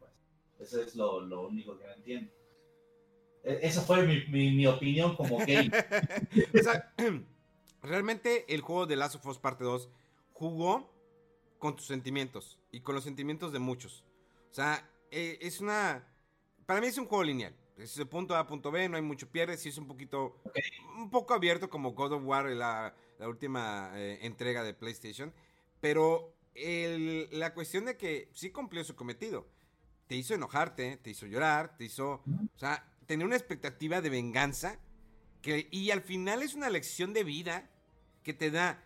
[SPEAKER 2] Pues eso es lo, lo único que no entiendo. E, esa fue mi, mi, opinión como gay.
[SPEAKER 1] o sea, realmente el juego de Last of Us Parte 2 jugó con tus sentimientos y con los sentimientos de muchos. O sea, e, es una... Para mí es un juego lineal. Es de punto A a punto B, no hay mucho pierde, sí es un poquito... Un poco abierto como God of War, la, la última eh, entrega de PlayStation. Pero la cuestión de que sí cumplió su cometido. Te hizo enojarte, te hizo llorar, te hizo... O sea, tener una expectativa de venganza. Que, y al final es una lección de vida que te da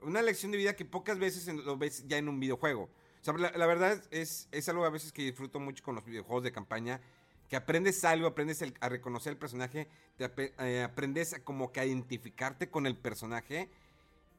[SPEAKER 1] una lección de vida que pocas veces lo ves ya en un videojuego. La, verdad es, es algo a veces que disfruto mucho con los videojuegos de campaña, que aprendes algo, aprendes a reconocer el personaje, eh, aprendes a como que a identificarte con el personaje.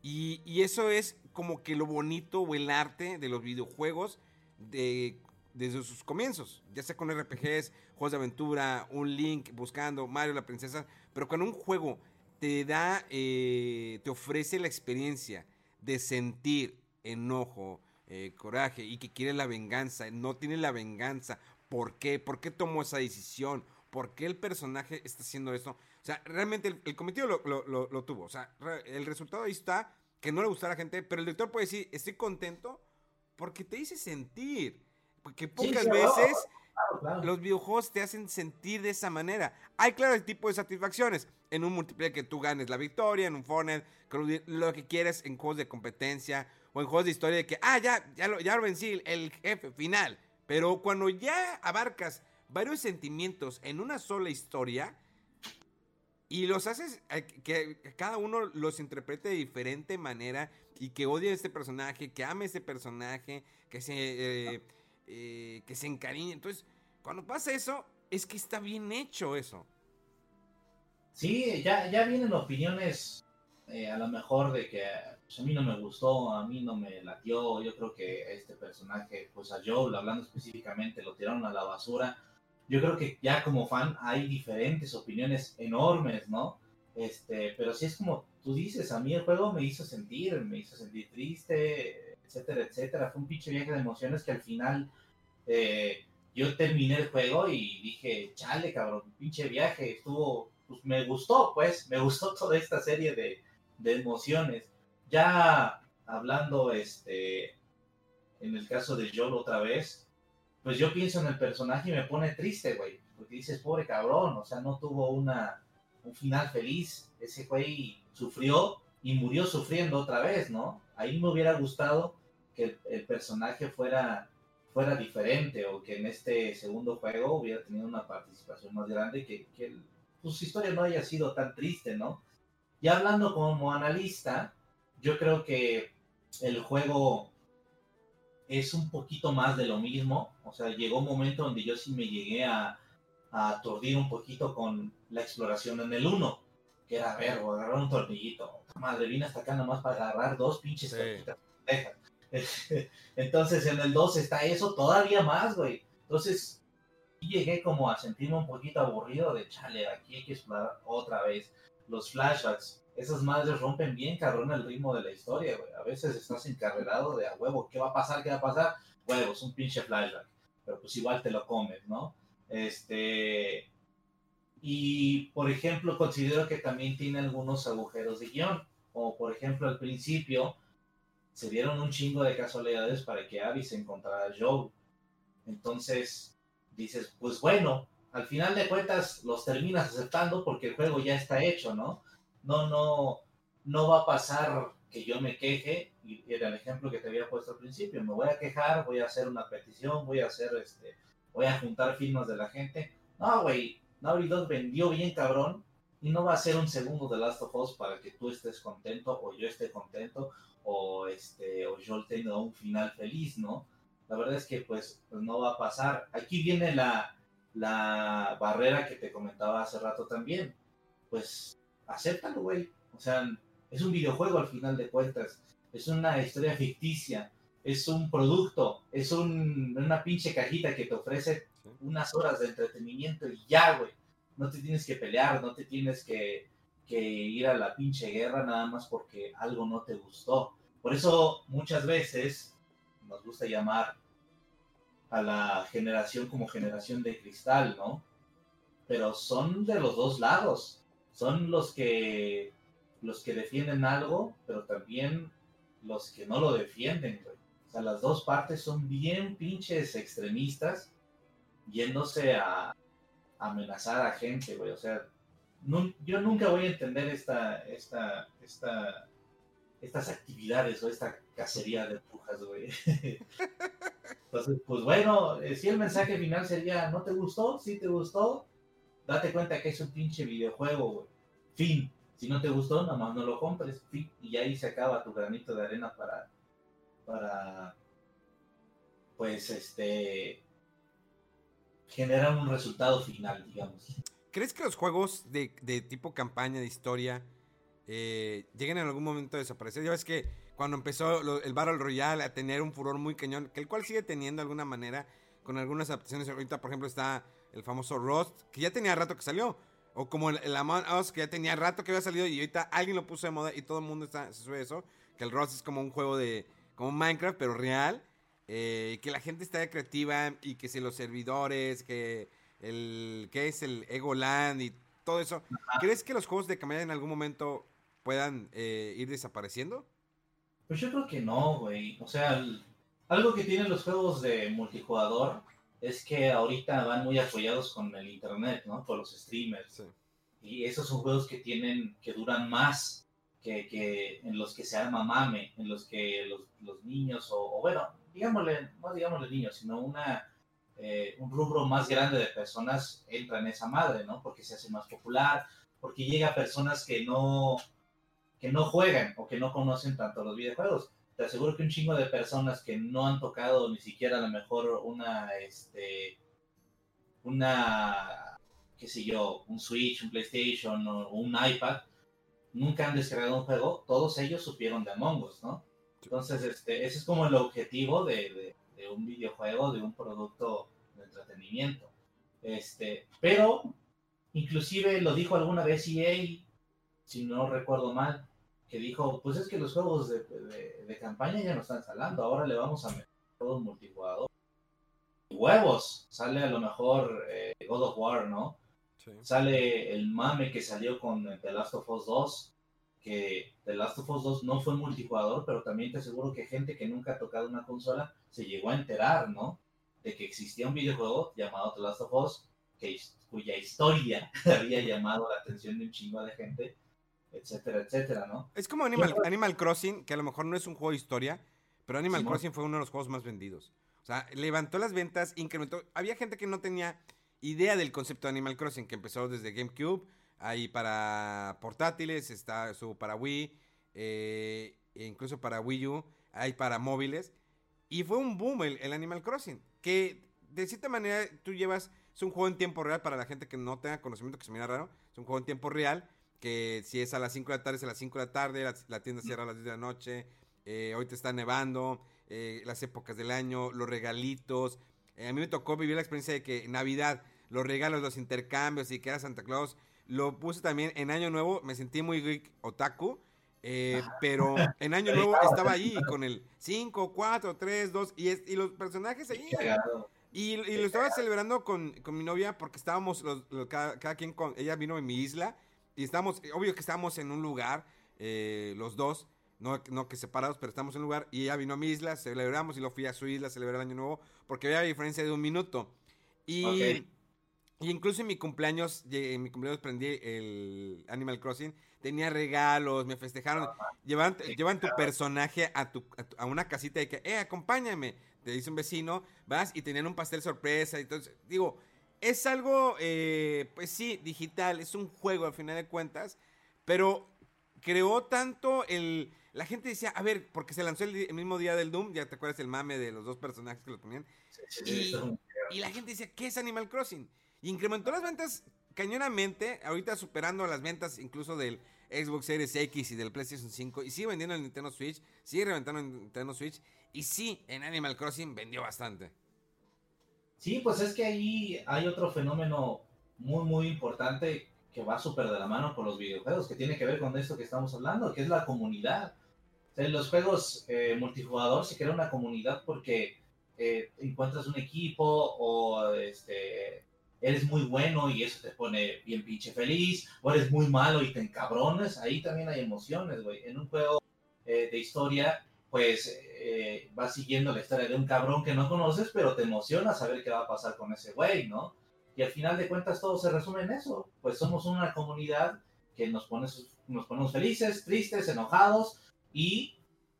[SPEAKER 1] Y, y, eso es como que lo bonito o el arte de los videojuegos de, desde sus comienzos. Ya sea con RPGs, juegos de aventura, un Link buscando, Mario la princesa. Pero cuando un juego te da, eh, te ofrece la experiencia de sentir enojo, eh, coraje y que quiere la venganza, no tiene la venganza. ¿Por qué? ¿Por qué tomó esa decisión? ¿Por qué el personaje está haciendo esto? O sea, realmente el, cometido lo, tuvo. O sea, el resultado ahí está, que no le gusta a la gente, pero el director puede decir, estoy contento porque te hice sentir. Porque pocas veces los videojuegos te hacen sentir de esa manera. Hay, claro, el tipo de satisfacciones. En un multiplayer que tú ganes la victoria, en un Fortnite, lo que quieres en juegos de competencia o en juegos de historia de que, ah, ya, ya lo, ya lo vencí, el jefe final. Pero cuando ya abarcas varios sentimientos en una sola historia y los haces eh, que cada uno los interprete de diferente manera y que odie a este personaje, que ame a este personaje, que se, eh, eh, que se encariñe. Entonces, cuando pasa eso, es que está bien hecho eso.
[SPEAKER 2] Sí, ya, ya vienen opiniones a lo mejor de que pues, a mí no me gustó, a mí no me latió, yo creo que este personaje, pues a Joel, hablando específicamente, lo tiraron a la basura yo creo que ya como fan hay diferentes opiniones enormes, ¿no? Este, pero sí es como tú dices, a mí el juego me hizo sentir, me hizo sentir triste, etcétera, etcétera. Fue un pinche viaje de emociones que al final eh, yo terminé el juego y dije, chale, cabrón, pinche viaje, estuvo, pues me gustó, pues, me gustó toda esta serie de, de emociones. Ya hablando, este, en el caso de Joel otra vez, pues yo pienso en el personaje y me pone triste, güey. Porque dices, pobre cabrón, o sea, no tuvo una, un final feliz. Ese güey sufrió y murió sufriendo otra vez, ¿no? Ahí me hubiera gustado que el, personaje fuera, fuera diferente o que en este segundo juego hubiera tenido una participación más grande, que, que pues, su historia no haya sido tan triste, ¿no? Y hablando como analista, yo creo que el juego es un poquito más de lo mismo. O sea, llegó un momento donde yo sí me llegué a, aturdir un poquito con la exploración en el 1, que era, a ver, agarrar un tornillito. Madre, vine hasta acá nomás para agarrar dos pinches Entonces en el 2 está eso todavía más, güey. Entonces llegué como a sentirme un poquito aburrido de, chale, aquí hay que explorar otra vez. Los flashbacks, esas madres rompen bien cabrón el ritmo de la historia, güey. A veces estás encarrerado de a huevo, ¿qué va a pasar? ¿Qué va a pasar? Huevos, un pinche flashback. Pero pues igual te lo comes, ¿no? Este. Y por ejemplo, considero que también tiene algunos agujeros de guion. Como por ejemplo, al principio se dieron un chingo de casualidades para que Abby se encontrara a Joe. Entonces dices, pues bueno, al final de cuentas los terminas aceptando porque el juego ya está hecho, ¿no? No, no, no va a pasar que yo me queje, y era el ejemplo que te había puesto al principio, me voy a quejar, voy a hacer una petición, voy a hacer este, voy a juntar firmas de la gente. No, güey, Naughty Dog vendió bien cabrón y no va a ser un segundo de Last of Us para que tú estés contento o yo esté contento o este o yo tenga un final feliz, ¿no? La verdad es que pues, pues no va a pasar. Aquí viene la, la barrera que te comentaba hace rato también. Pues acéptalo, güey. O sea, es un videojuego al final de cuentas. Es una historia ficticia. Es un producto. Es una pinche cajita que te ofrece unas horas de entretenimiento y ya, güey. No te tienes que pelear, no te tienes que, que ir a la pinche guerra nada más porque algo no te gustó. Por eso muchas veces nos gusta llamar a la generación como generación de cristal, ¿no? Pero son de los dos lados son los que los que defienden algo, pero también los que no lo defienden, güey. O sea, las dos partes son bien pinches extremistas yéndose a, amenazar a gente, güey. O sea, yo nunca voy a entender esta, esta, esta, estas actividades o esta cacería de brujas, güey. Entonces, pues bueno, eh, si el mensaje final sería, ¿no te gustó? ¿Sí te gustó? Date cuenta que es un pinche videojuego, güey. Fin. Si no te gustó, nada más no lo compres. Fin. Y ahí se acaba tu granito de arena para. para. Pues este. generar un resultado final, digamos.
[SPEAKER 1] ¿Crees que los juegos de, tipo campaña, de historia, eh, lleguen en algún momento a desaparecer? Ya ves que cuando empezó el Battle Royale a tener un furor muy cañón, que el cual sigue teniendo de alguna manera, con algunas adaptaciones. Ahorita, por ejemplo, está el famoso Rust, que ya tenía rato que salió. O como el, Among Us, que ya tenía rato que había salido y ahorita alguien lo puso de moda y todo el mundo está, se sube eso. Que el Rust es como un juego de. como Minecraft, pero real. Eh, que la gente está creativa y que si los servidores, que el. que es el Egoland y todo eso. ¿Crees que los juegos de campaña en algún momento puedan eh, ir desapareciendo?
[SPEAKER 2] Pues yo creo que no, güey. O sea, algo que tienen los juegos de multijugador es que ahorita van muy apoyados con el internet, ¿no? Por los streamers. Y esos son juegos que tienen, que duran más, que, que en los que se arma mame, en los que los, los niños, o, bueno, digámosle, no digámosle niños, sino una, eh, un rubro más grande de personas entra en esa madre, ¿no? Porque se hace más popular, porque llega a personas que no, que no juegan o que no conocen tanto los videojuegos te aseguro que un chingo de personas que no han tocado ni siquiera a lo mejor una, este, una, qué sé yo, un Switch, un PlayStation o un iPad, nunca han descargado un juego, todos ellos supieron de Among Us, ¿no? Entonces, este, ese es como el objetivo de, de, un videojuego, de un producto de entretenimiento. Este, pero, inclusive lo dijo alguna vez EA, si no recuerdo mal, que dijo, pues es que los juegos de, campaña ya no están saliendo, ahora le vamos a meter juegos multijugador. Huevos, sale a lo mejor eh, God of War, ¿no? Sale el mame que salió con The Last of Us 2, que The Last of Us 2 no fue multijugador, pero también te aseguro que gente que nunca ha tocado una consola se llegó a enterar, ¿no? De que existía un videojuego llamado The Last of Us, que, cuya historia había llamado la atención de un chingo de gente etcétera, etcétera, ¿no?
[SPEAKER 1] Es como Animal, Animal Crossing, que a lo mejor no es un juego de historia, pero Animal Crossing fue uno de los juegos más vendidos. O sea, levantó las ventas, incrementó. Había gente que no tenía idea del concepto de Animal Crossing, que empezó desde GameCube, ahí para portátiles, está su para Wii, eh, e incluso para Wii U, hay para móviles. Y fue un boom el, el, Animal Crossing, que de cierta manera tú llevas, es un juego en tiempo real para la gente que no tenga conocimiento, que se mira raro, es un juego en tiempo real que si es a las 5 de la tarde es a las 5 de la tarde, la, tienda cierra a las 10 de la noche, eh, hoy te está nevando, eh, las épocas del año, los regalitos. Eh, a mí me tocó vivir la experiencia de que Navidad, los regalos, los intercambios y que era Santa Claus, lo puse también en Año Nuevo, me sentí muy geek otaku. pero en Año Nuevo estaba ahí con el 5, 4, 3, 2 y, y los personajes seguían. Y, y, lo estaba celebrando con, con, mi novia porque estábamos los, cada, cada, quien con ella vino en mi isla y estamos, obvio que estamos en un lugar, eh, los dos, no, no, que separados, pero estamos en un lugar. Y ella vino a mi isla, celebramos y lo fui a su isla a celebrar el año nuevo, porque había diferencia de un minuto. Y, incluso en mi cumpleaños, en mi cumpleaños prendí el Animal Crossing, tenía regalos, me festejaron. llevan, llevan tu personaje a, tu, a, una casita de que, eh, acompáñame. Te dice un vecino, vas y tenían un pastel sorpresa. Entonces, digo, es algo, eh, pues sí, digital, es un juego al final de cuentas, pero creó tanto el... La gente decía, a ver, porque se lanzó el, mismo día del Doom, ya te acuerdas el mame de los dos personajes que lo ponían. y, y, la gente decía, ¿qué es Animal Crossing? Y incrementó las ventas cañonamente, ahorita superando las ventas incluso del Xbox Series X y del PlayStation 5, y sigue vendiendo el Nintendo Switch, sigue reventando el Nintendo Switch, y sí, en Animal Crossing vendió bastante.
[SPEAKER 2] Sí, pues es que ahí hay otro fenómeno muy, muy importante que va súper de la mano con los videojuegos, que tiene que ver con esto que estamos hablando, que es la comunidad. en los juegos eh, multijugador se crea una comunidad porque eh, encuentras un equipo o este, eres muy bueno y eso te pone bien pinche feliz, o eres muy malo y te encabrones, ahí también hay emociones, güey. En un juego eh, de historia pues eh, vas siguiendo la historia de un cabrón que no conoces, pero te emociona saber qué va a pasar con ese güey, ¿no? Y al final de cuentas todo se resume en eso, pues somos una comunidad que nos, pone, nos ponemos felices, tristes, enojados y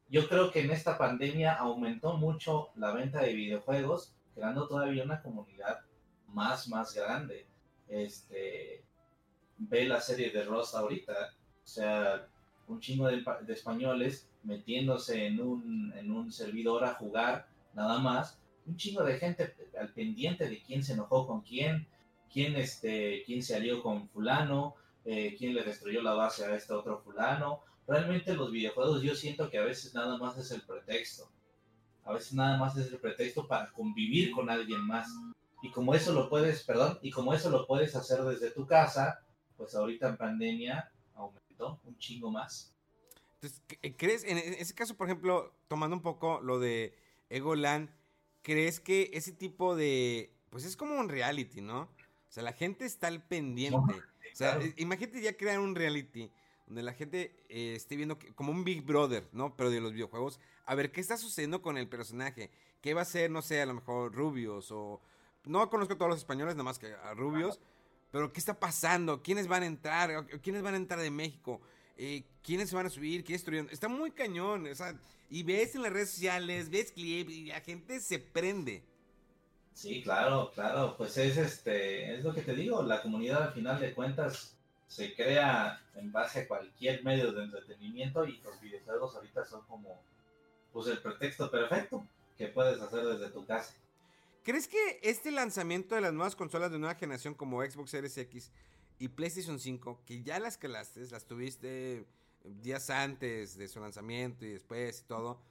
[SPEAKER 2] yo creo que en esta pandemia aumentó mucho la venta de videojuegos, creando todavía una comunidad más, más grande. Este, ve la serie de Ross ahorita, o sea, un chingo de, de españoles metiéndose en un, en un servidor a jugar nada más, un chingo de gente al pendiente de quién se enojó con quién, quién, este, quién se alió con fulano, eh, quién le destruyó la base a este otro fulano. Realmente los videojuegos yo siento que a veces nada más es el pretexto. A veces nada más es el pretexto para convivir con alguien más. Y como eso lo puedes, perdón, y como eso lo puedes hacer desde tu casa, pues ahorita en pandemia aumentó un chingo más.
[SPEAKER 1] Entonces, eh, ¿crees, en ese caso, por ejemplo, tomando un poco lo de Egoland, ¿crees que ese tipo de, pues es como un reality, ¿no? O sea, la gente está al pendiente. O sea, imagínate ya crear un reality donde la gente eh, esté viendo como un Big Brother, ¿no? Pero de los videojuegos, a ver qué está sucediendo con el personaje. ¿Qué va a ser, no sé, a lo mejor Rubios o no conozco a todos los españoles, nada más que a rubios. Pero, ¿qué está pasando? ¿Quiénes van a entrar? ¿Quiénes van a entrar de México? Eh, ¿Quiénes se van a subir? ¿Quiénes estuvieron? Está muy cañón. O sea, y ves en las redes sociales, ves clips y la gente se prende.
[SPEAKER 2] Sí, claro, claro. Pues es este, es lo que te digo. La comunidad al final de cuentas se crea en base a cualquier medio de entretenimiento y los videojuegos ahorita son como pues el pretexto perfecto que puedes hacer desde tu casa.
[SPEAKER 1] ¿Crees que este lanzamiento de las nuevas consolas de nueva generación como Xbox Series X y PlayStation 5, que ya las calaste, las tuviste días antes de su lanzamiento y después y todo,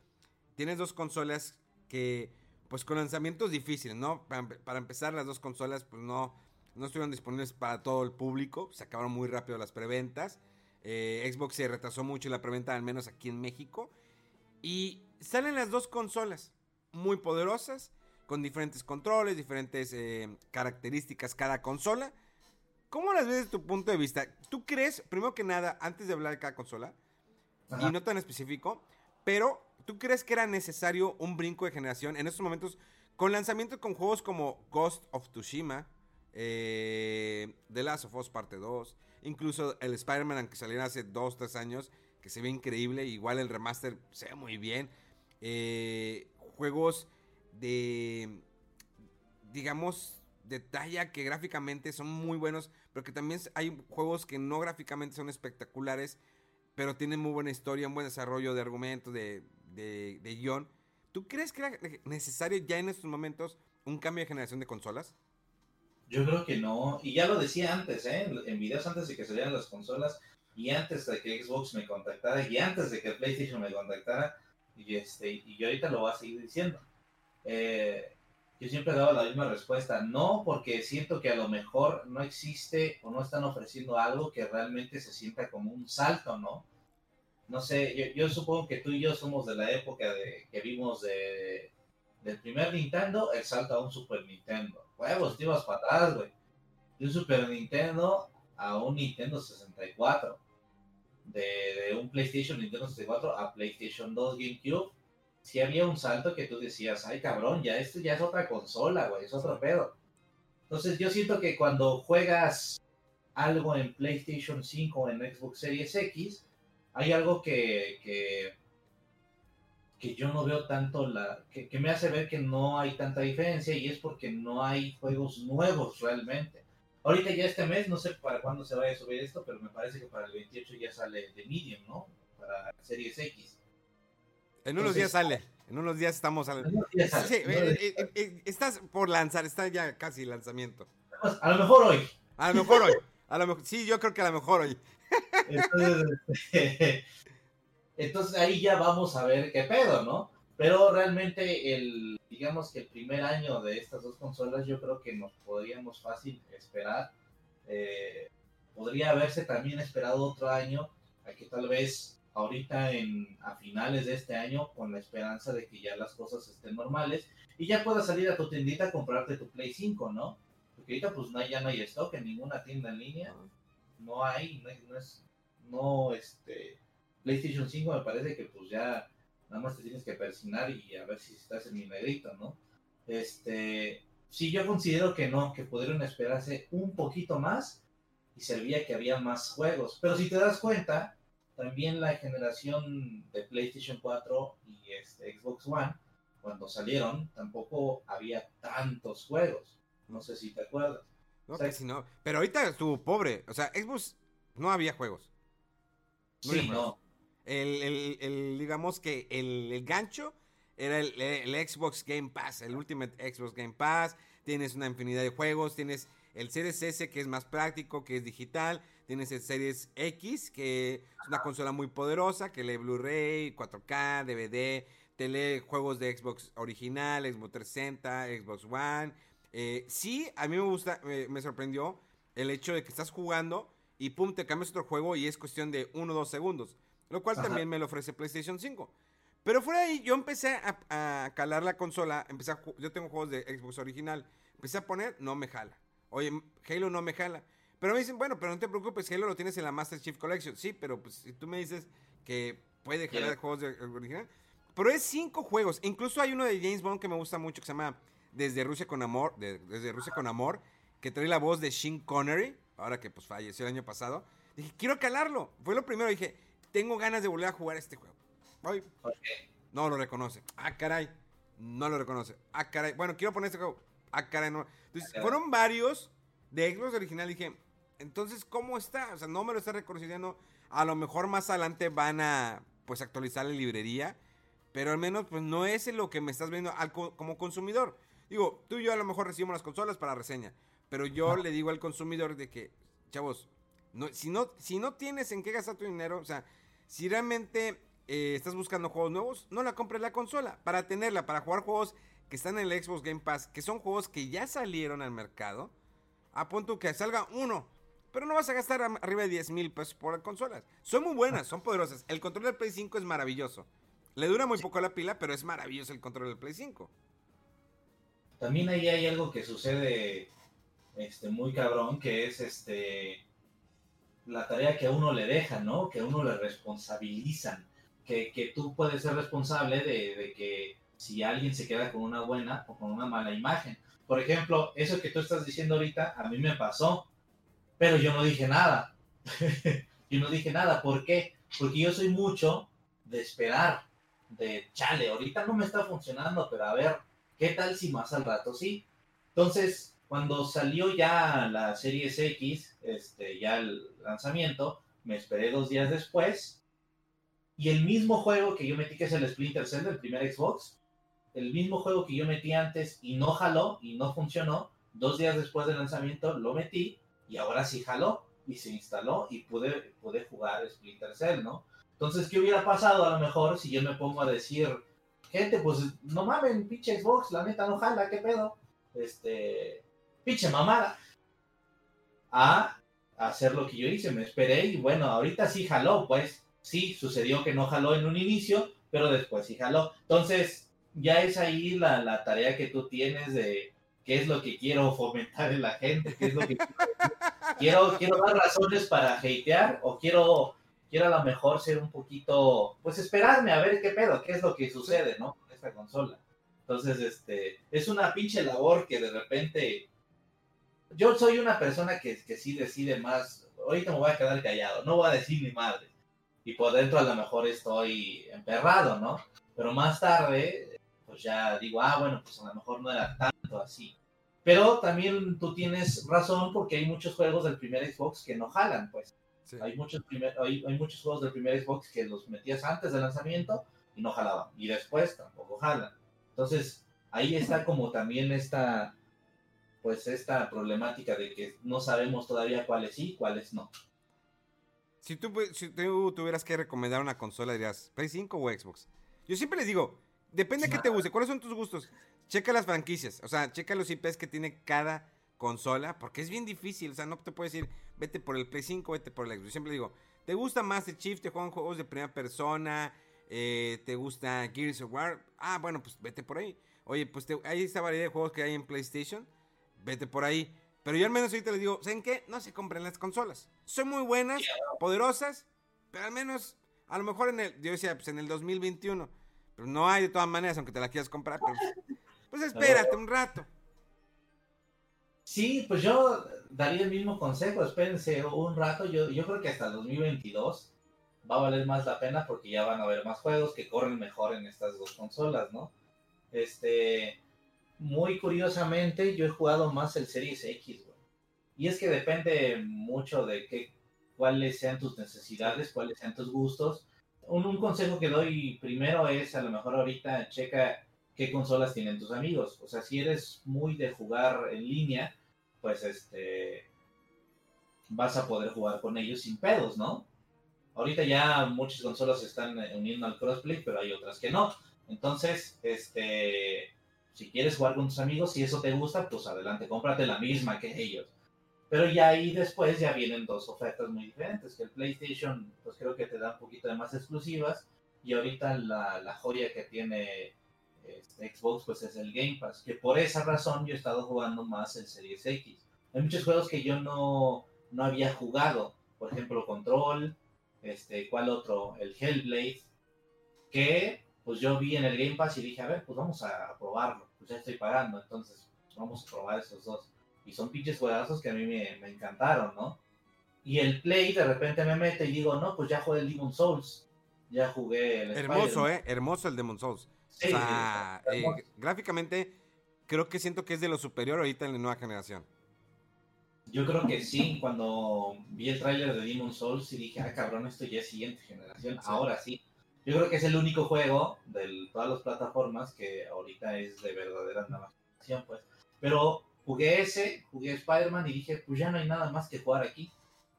[SPEAKER 1] tienes dos consolas que, pues con lanzamientos difíciles, ¿no? Para, empezar, las dos consolas, pues no, no estuvieron disponibles para todo el público, se acabaron muy rápido las preventas. Eh, Xbox se retrasó mucho la preventa, al menos aquí en México. Y salen las dos consolas muy poderosas, con diferentes controles, diferentes eh, características cada consola. ¿Cómo las ves desde tu punto de vista? ¿Tú crees, primero que nada, antes de hablar de cada consola, y no tan específico, pero ¿tú crees que era necesario un brinco de generación en estos momentos con lanzamientos con juegos como Ghost of Tsushima, eh, The Last of Us Parte 2, incluso el Spider-Man que salió hace 2, 3 años, que se ve increíble, igual el remaster se ve muy bien, eh, juegos de, digamos, de talla que gráficamente son muy buenos, pero que también hay juegos que no gráficamente son espectaculares, pero tienen muy buena historia, un buen desarrollo de argumentos, de, de, de guion. ¿Tú crees que era necesario ya en estos momentos un cambio de generación de consolas?
[SPEAKER 2] Yo creo que no, y ya lo decía antes, ¿eh? en videos antes de que salieran las consolas, y antes de que Xbox me contactara, y antes de que PlayStation me contactara, y, este, y yo ahorita lo voy a seguir diciendo. Eh, yo siempre he dado la misma respuesta, no porque siento que a lo mejor no existe o no están ofreciendo algo que realmente se sienta como un salto, ¿no? No sé, yo, supongo que tú y yo somos de la época de que vimos de, del primer Nintendo el salto a un Super Nintendo. Huevos, te ibas para atrás, güey. De un Super Nintendo a un Nintendo 64. De, de un PlayStation Nintendo 64 a PlayStation 2 GameCube si había un salto que tú decías, ay cabrón, ya esto ya es otra consola, güey, es otro pedo. Entonces yo siento que cuando juegas algo en PlayStation 5 o en Xbox Series X, hay algo que, que, que yo no veo tanto, la, que, que, me hace ver que no hay tanta diferencia y es porque no hay juegos nuevos realmente. Ahorita ya este mes, no sé para cuándo se vaya a subir esto, pero me parece que para el 28 ya sale de Medium, ¿no? Para Series X.
[SPEAKER 1] En unos días sale. En unos días estamos Sí, eh, eh, eh, estás por lanzar, está ya casi lanzamiento.
[SPEAKER 2] A lo mejor hoy.
[SPEAKER 1] A lo mejor hoy. A lo mejor, sí, yo creo que a lo mejor hoy.
[SPEAKER 2] Entonces, entonces ahí ya vamos a ver qué pedo, ¿no? Pero realmente el, digamos que el primer año de estas dos consolas yo creo que nos podríamos fácil esperar. podría haberse también esperado otro año a que tal vez ahorita en, a finales de este año con la esperanza de que ya las cosas estén normales y ya puedas salir a tu tiendita a comprarte tu Play 5, ¿no? Porque ahorita pues no, ya no hay stock en ninguna tienda en línea, no hay, no, es, no, este, PlayStation 5 me parece que pues ya nada más te tienes que persinar y a ver si estás en mi negrito, ¿no? Este, sí, yo considero que no, que pudieron esperarse un poquito más y servía que había más juegos, pero si te das cuenta, también la generación de PlayStation 4 y este Xbox One, cuando salieron, tampoco había tantos juegos. No sé si te acuerdas.
[SPEAKER 1] No, que si no. Pero ahorita estuvo pobre. O sea, Xbox no había juegos.
[SPEAKER 2] sí, no.
[SPEAKER 1] El, digamos que el, gancho era el, el, Xbox Game Pass, el Ultimate Xbox Game Pass. Tienes una infinidad de juegos, tienes el Series S que es más práctico, que es digital, tienes el Series X que es una consola muy poderosa, que lee Blu-ray, 4K, DVD, te lee juegos de Xbox original, Xbox 360, Xbox One. Eh, sí, a mí me gusta, me sorprendió el hecho de que estás jugando y pum, te cambias otro juego y es cuestión de 1 o 2 segundos. Lo cual también me lo ofrece PlayStation 5. Pero fuera de ahí, yo empecé a, calar la consola. Empecé yo tengo juegos de Xbox original. Empecé a poner, no me jala. Oye, Halo no me jala. Pero me dicen, bueno, pero no te preocupes, Halo lo tienes en la Master Chief Collection. Sí, pero pues si tú me dices que puede jalar juegos de, original. Pero es cinco juegos. Incluso hay uno de James Bond que me gusta mucho que se llama desde Rusia con Amor, de- desde Rusia con Amor, que trae la voz de Sean Connery, ahora que pues falleció el año pasado. Dije, quiero calarlo. Fue lo primero, dije, tengo ganas de volver a jugar este juego. Voy. No lo reconoce. Ah, caray. No lo reconoce. Ah, caray. Bueno, quiero poner este juego. Ah, caray, no. Entonces,
[SPEAKER 2] caray.
[SPEAKER 1] fueron varios de Xbox original. Dije, entonces, ¿cómo está? O sea, no me lo está reconociendo. A lo mejor más adelante van a, pues, actualizar la librería. Pero al menos, pues, no es lo que me estás viendo al co- como consumidor. Digo, tú y yo a lo mejor recibimos las consolas para reseña. Pero yo le digo al consumidor de que, chavos, no, si, no, si no tienes en qué gastar tu dinero, o sea, si realmente eh, estás buscando juegos nuevos, no la compres la consola. Para tenerla, para jugar juegos que están en el Xbox Game Pass, que son juegos que ya salieron al mercado, a punto que salga uno. Pero no vas a gastar arriba de 10 mil pesos por consolas. Son muy buenas, son poderosas. El control del Play 5 es maravilloso. Le dura muy poco la pila, pero es maravilloso el control del Play 5.
[SPEAKER 2] También ahí hay algo que sucede este, muy cabrón, que es este la tarea que a uno le dejan, ¿no? Que a uno le responsabilizan. Que, que tú puedes ser responsable de, de que si alguien se queda con una buena o con una mala imagen. Por ejemplo, eso que tú estás diciendo ahorita, a mí me pasó, pero yo no dije nada. yo no dije nada. ¿Por qué? Porque yo soy mucho de esperar, de chale, ahorita no me está funcionando, pero a ver, ¿qué tal si más al rato sí? Entonces, cuando salió ya la Series X, este, ya el lanzamiento, me esperé dos días después, y el mismo juego que yo metí, que es el Splinter Cell del primer Xbox, el mismo juego que yo metí antes y no jaló y no funcionó, dos días después del lanzamiento lo metí y ahora sí jaló y se instaló y pude, pude jugar Splinter Cell, ¿no? Entonces, ¿qué hubiera pasado a lo mejor si yo me pongo a decir, gente, pues no mamen, pinche Xbox, la neta no jala, ¿qué pedo? Este, pinche mamada. A hacer lo que yo hice, me esperé y bueno, ahorita sí jaló, pues sí, sucedió que no jaló en un inicio, pero después sí jaló. Entonces, ya es ahí la, la tarea que tú tienes de qué es lo que quiero fomentar en la gente, qué es lo que quiero, quiero, dar razones para hatear o quiero, quiero a lo mejor ser un poquito, pues esperarme a ver qué pedo, qué es lo que sucede, ¿no? Con esta consola. Entonces, este, es una pinche labor que de repente, yo soy una persona que, que sí decide más, ahorita me voy a quedar callado, no voy a decir ni madre. Y por dentro a lo mejor estoy emperrado, ¿no? Pero más tarde, pues ya digo, ah, bueno, pues a lo mejor no era tanto así. Pero también tú tienes razón porque hay muchos juegos del primer Xbox que no jalan, pues.
[SPEAKER 1] Sí.
[SPEAKER 2] Hay muchos, primer, hay, hay muchos juegos del primer Xbox que los metías antes del lanzamiento y no jalaban. Y después tampoco jalan. Entonces, ahí está como también esta, pues esta problemática de que no sabemos todavía cuáles sí, cuáles no.
[SPEAKER 1] Si tú, si tú tuvieras que recomendar una consola, dirías, ¿Play 5 o Xbox? Yo siempre les digo, depende de qué te guste, ¿cuáles son tus gustos? Checa las franquicias, o sea, checa los IPs que tiene cada consola, porque es bien difícil, o sea, no te puedo decir, vete por el Play 5, vete por el Xbox. Yo siempre digo, ¿te gusta Master Chief? ¿Te juegan juegos de primera persona? Eh, ¿Te gusta Gears of War? Ah, bueno, pues vete por ahí. Oye, pues te- hay esta variedad de juegos que hay en PlayStation, vete por ahí. Pero yo al menos ahorita les digo, ¿saben qué? No se compren las consolas. Son muy buenas, poderosas, pero al menos, a lo mejor en el, yo decía, pues en el 2021. Pero no hay de todas maneras, aunque te la quieras comprar. Pero, pues, pues espérate un rato.
[SPEAKER 2] Sí, pues yo daría el mismo consejo, espérense un rato, yo, yo creo que hasta el 2022 va a valer más la pena porque ya van a haber más juegos que corren mejor en estas dos consolas, ¿no? Este, muy curiosamente yo he jugado más el Series X, güey. Y es que depende mucho de qué, cuáles sean tus necesidades, cuáles sean tus gustos. Un, un consejo que doy primero es a lo mejor ahorita checa qué consolas tienen tus amigos. O sea, si eres muy de jugar en línea, pues este vas a poder jugar con ellos sin pedos, ¿no? Ahorita ya muchas consolas se están eh, uniendo al crossplay, pero hay otras que no. Entonces, este, si quieres jugar con tus amigos, si eso te gusta, pues adelante, cómprate la misma que ellos. Pero ya ahí después ya vienen dos ofertas muy diferentes, que el PlayStation, pues creo que te da un poquito de más exclusivas, y ahorita la, la joya que tiene este, Xbox, pues es el Game Pass, que por esa razón yo he estado jugando más el Series X. Hay muchos juegos que yo no, no había jugado, por ejemplo, Control, este, ¿cuál otro? El Hellblade, que pues yo vi en el Game Pass y dije, a ver, pues vamos a probarlo. Pues ya estoy pagando, entonces vamos a probar esos dos. Y son pinches juegazos que a mí me, me encantaron, ¿no? Y el Play de repente me mete y digo, no, pues ya jugué el Demon Souls. Ya jugué el
[SPEAKER 1] Hermoso. ¿eh? Hermoso el Demon Souls.
[SPEAKER 2] Sí,
[SPEAKER 1] o sea,
[SPEAKER 2] sí,
[SPEAKER 1] eh, gráficamente creo que siento que es de lo superior ahorita en la nueva generación.
[SPEAKER 2] Yo creo que sí, cuando vi el tráiler de Demon Souls y dije, ah, cabrón, esto ya es siguiente generación, ahora sí. Yo creo que es el único juego de todas las plataformas que ahorita es de verdadera nueva generación, pues. Pero jugué ese, jugué Spider-Man y dije, pues ya no hay nada más que jugar aquí.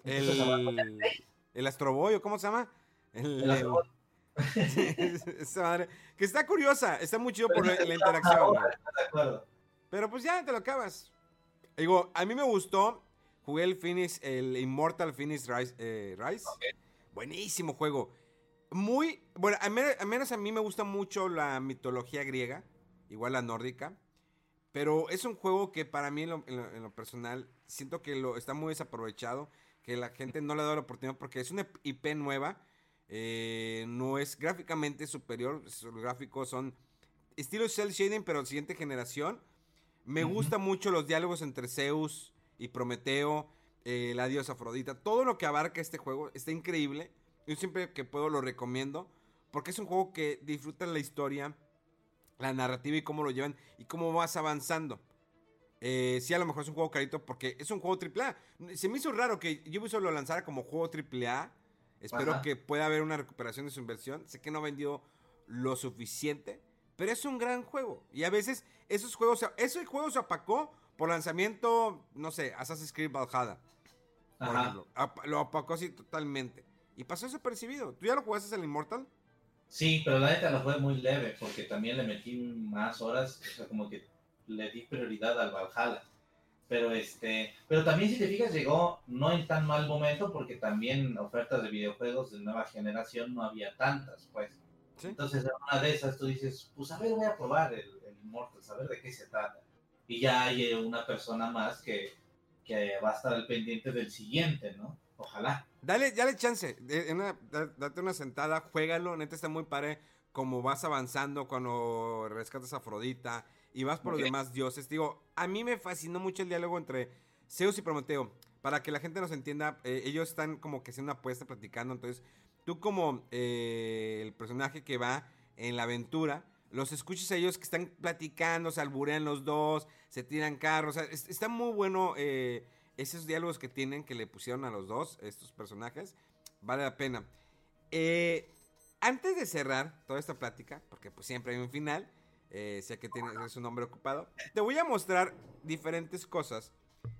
[SPEAKER 2] Entonces,
[SPEAKER 1] El, el Astroboy, ¿o ¿cómo se llama? El,
[SPEAKER 2] El Astro Boy.
[SPEAKER 1] esa madre, que está curiosa, está muy chido por la, interacción. Pero pues ya te lo acabas. Digo, a mí me gustó. Jugué el Finish, el Immortal Finish Rise. eh, Rise. Buenísimo juego. Muy. Bueno, al al menos a mí me gusta mucho la mitología griega. Igual la nórdica. Pero es un juego que para mí en lo, en lo- en lo personal siento que lo está muy desaprovechado. Que la gente no le da la oportunidad porque es una IP nueva. eh, no es gráficamente superior. Los gráficos son estilo cel shading, pero siguiente generación. Me
[SPEAKER 2] Ujú.
[SPEAKER 1] gustan mucho los diálogos entre Zeus y Prometeo, eh, la diosa Afrodita. Todo lo que abarca este juego está increíble. Yo siempre que puedo lo recomiendo. Porque es un juego que disfruta la historia, la narrativa y cómo lo llevan y cómo vas avanzando. Eh, sí, a lo mejor es un juego carito porque es un juego AAA. Se me hizo raro que Ubisoft lo lanzara como juego AAA. Espero
[SPEAKER 2] Ajá.
[SPEAKER 1] que pueda haber una recuperación de su inversión. Sé que no vendió lo suficiente, pero es un gran juego. Y a veces esos juegos, ese juego se apacó por lanzamiento, no sé, Assassin's Creed Valhalla, por ejemplo. Lo apacó así totalmente. Y pasó desapercibido. ¿Tú ya lo jugaste el Immortal?
[SPEAKER 2] Sí, pero la neta lo fue muy leve, porque también le metí más horas, o sea, como que le di prioridad al Valhalla. Pero este, pero también si te fijas llegó no en tan mal momento, porque también ofertas de videojuegos de nueva generación no había tantas, pues.
[SPEAKER 1] Sí.
[SPEAKER 2] Entonces en una de esas tú dices, pues a ver, voy a probar el, el Immortal, a ver de qué se trata. Y ya hay eh, una persona más que, que va a estar al pendiente del siguiente, ¿no? Ojalá.
[SPEAKER 1] Dale, dale chance. una- da- date una sentada, juégalo. Neta está muy padre. Como vas avanzando cuando rescatas a Afrodita y vas por los demás dioses. Digo, a mí me fascinó mucho el diálogo entre Zeus y Prometeo. Para que la gente nos entienda, eh, ellos están como que haciendo una apuesta, platicando. Entonces, tú como eh, el personaje que va en la aventura, los escuchas a ellos que están platicando, se alburean los dos, se tiran carros. O sea, es- está muy bueno eh, esos diálogos que tienen, que le pusieron a los dos, estos personajes. Vale la pena. Eh, antes de cerrar toda esta plática, porque pues siempre hay un final, eh, sé que tienes un nombre ocupado, te voy a mostrar diferentes cosas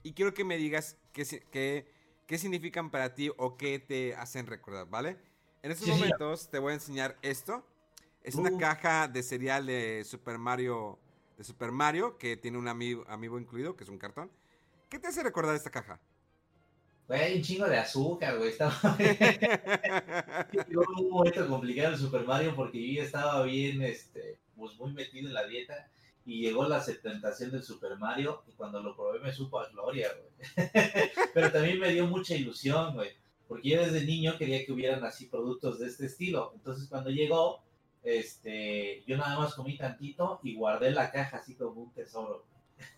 [SPEAKER 1] y quiero que me digas qué, qué, qué significan para ti o qué te hacen recordar, ¿vale? En estos
[SPEAKER 2] Sí, sí.
[SPEAKER 1] momentos te voy a enseñar esto. Es una
[SPEAKER 2] Uh.
[SPEAKER 1] caja de cereal de Super Mario, de Super Mario, que tiene un amigo, amigo incluido, que es un cartón. ¿Qué te hace recordar esta caja?
[SPEAKER 2] Güey, hay un chingo de azúcar, güey. Estaba... Llegó un momento complicado en Super Mario porque yo estaba bien, este, pues muy metido en la dieta y llegó la tentación del Super Mario y cuando lo probé me supo a gloria, güey. Pero también me dio mucha ilusión, güey, porque yo desde niño quería que hubieran así productos de este estilo. Entonces cuando llegó, este, yo nada más comí tantito y guardé la caja así como un tesoro.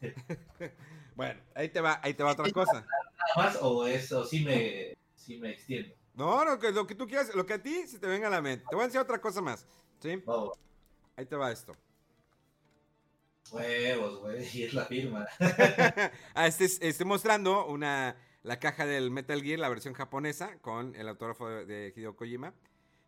[SPEAKER 1] bueno, ahí te va, ahí te va otra cosa.
[SPEAKER 2] Nada más o eso sí me, sí me extiendo.
[SPEAKER 1] No, lo que, lo que tú quieras, lo que a ti se te venga a la mente. Te voy a enseñar otra cosa más. ¿Sí?
[SPEAKER 2] Oh,
[SPEAKER 1] Ahí te va esto.
[SPEAKER 2] huevos, güey, y es la firma.
[SPEAKER 1] ah, este es- estoy mostrando una, la caja del Metal Gear, la versión japonesa, con el autógrafo de, de Hideo Kojima.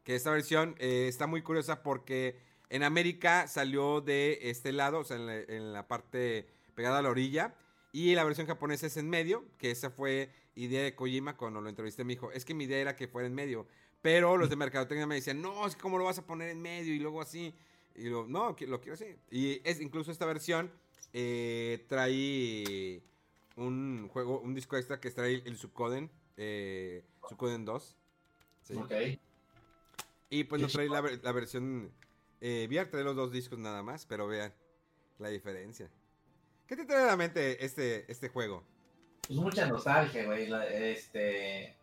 [SPEAKER 1] Que esta versión eh, está muy curiosa porque en América salió de este lado, o sea, en la, en la parte pegada a la orilla. Y la versión japonesa es en medio, que esa fue idea de Kojima cuando lo entrevisté. Me dijo, es que mi idea era que fuera en medio. Pero los de Mercadotecnia me decían, no, es que cómo lo vas a poner en medio y luego así. Y lo, no, lo quiero así. Y es incluso esta versión eh, trae un juego, un disco extra que trae el Sukoden, eh, Sukoden 2. Sí.
[SPEAKER 2] Ok.
[SPEAKER 1] Y pues no trae la, la versión eh, VR, trae los dos discos nada más, pero vean la diferencia. ¿Qué te trae a la mente este, este juego?
[SPEAKER 2] Pues mucha nostalgia, güey. Este,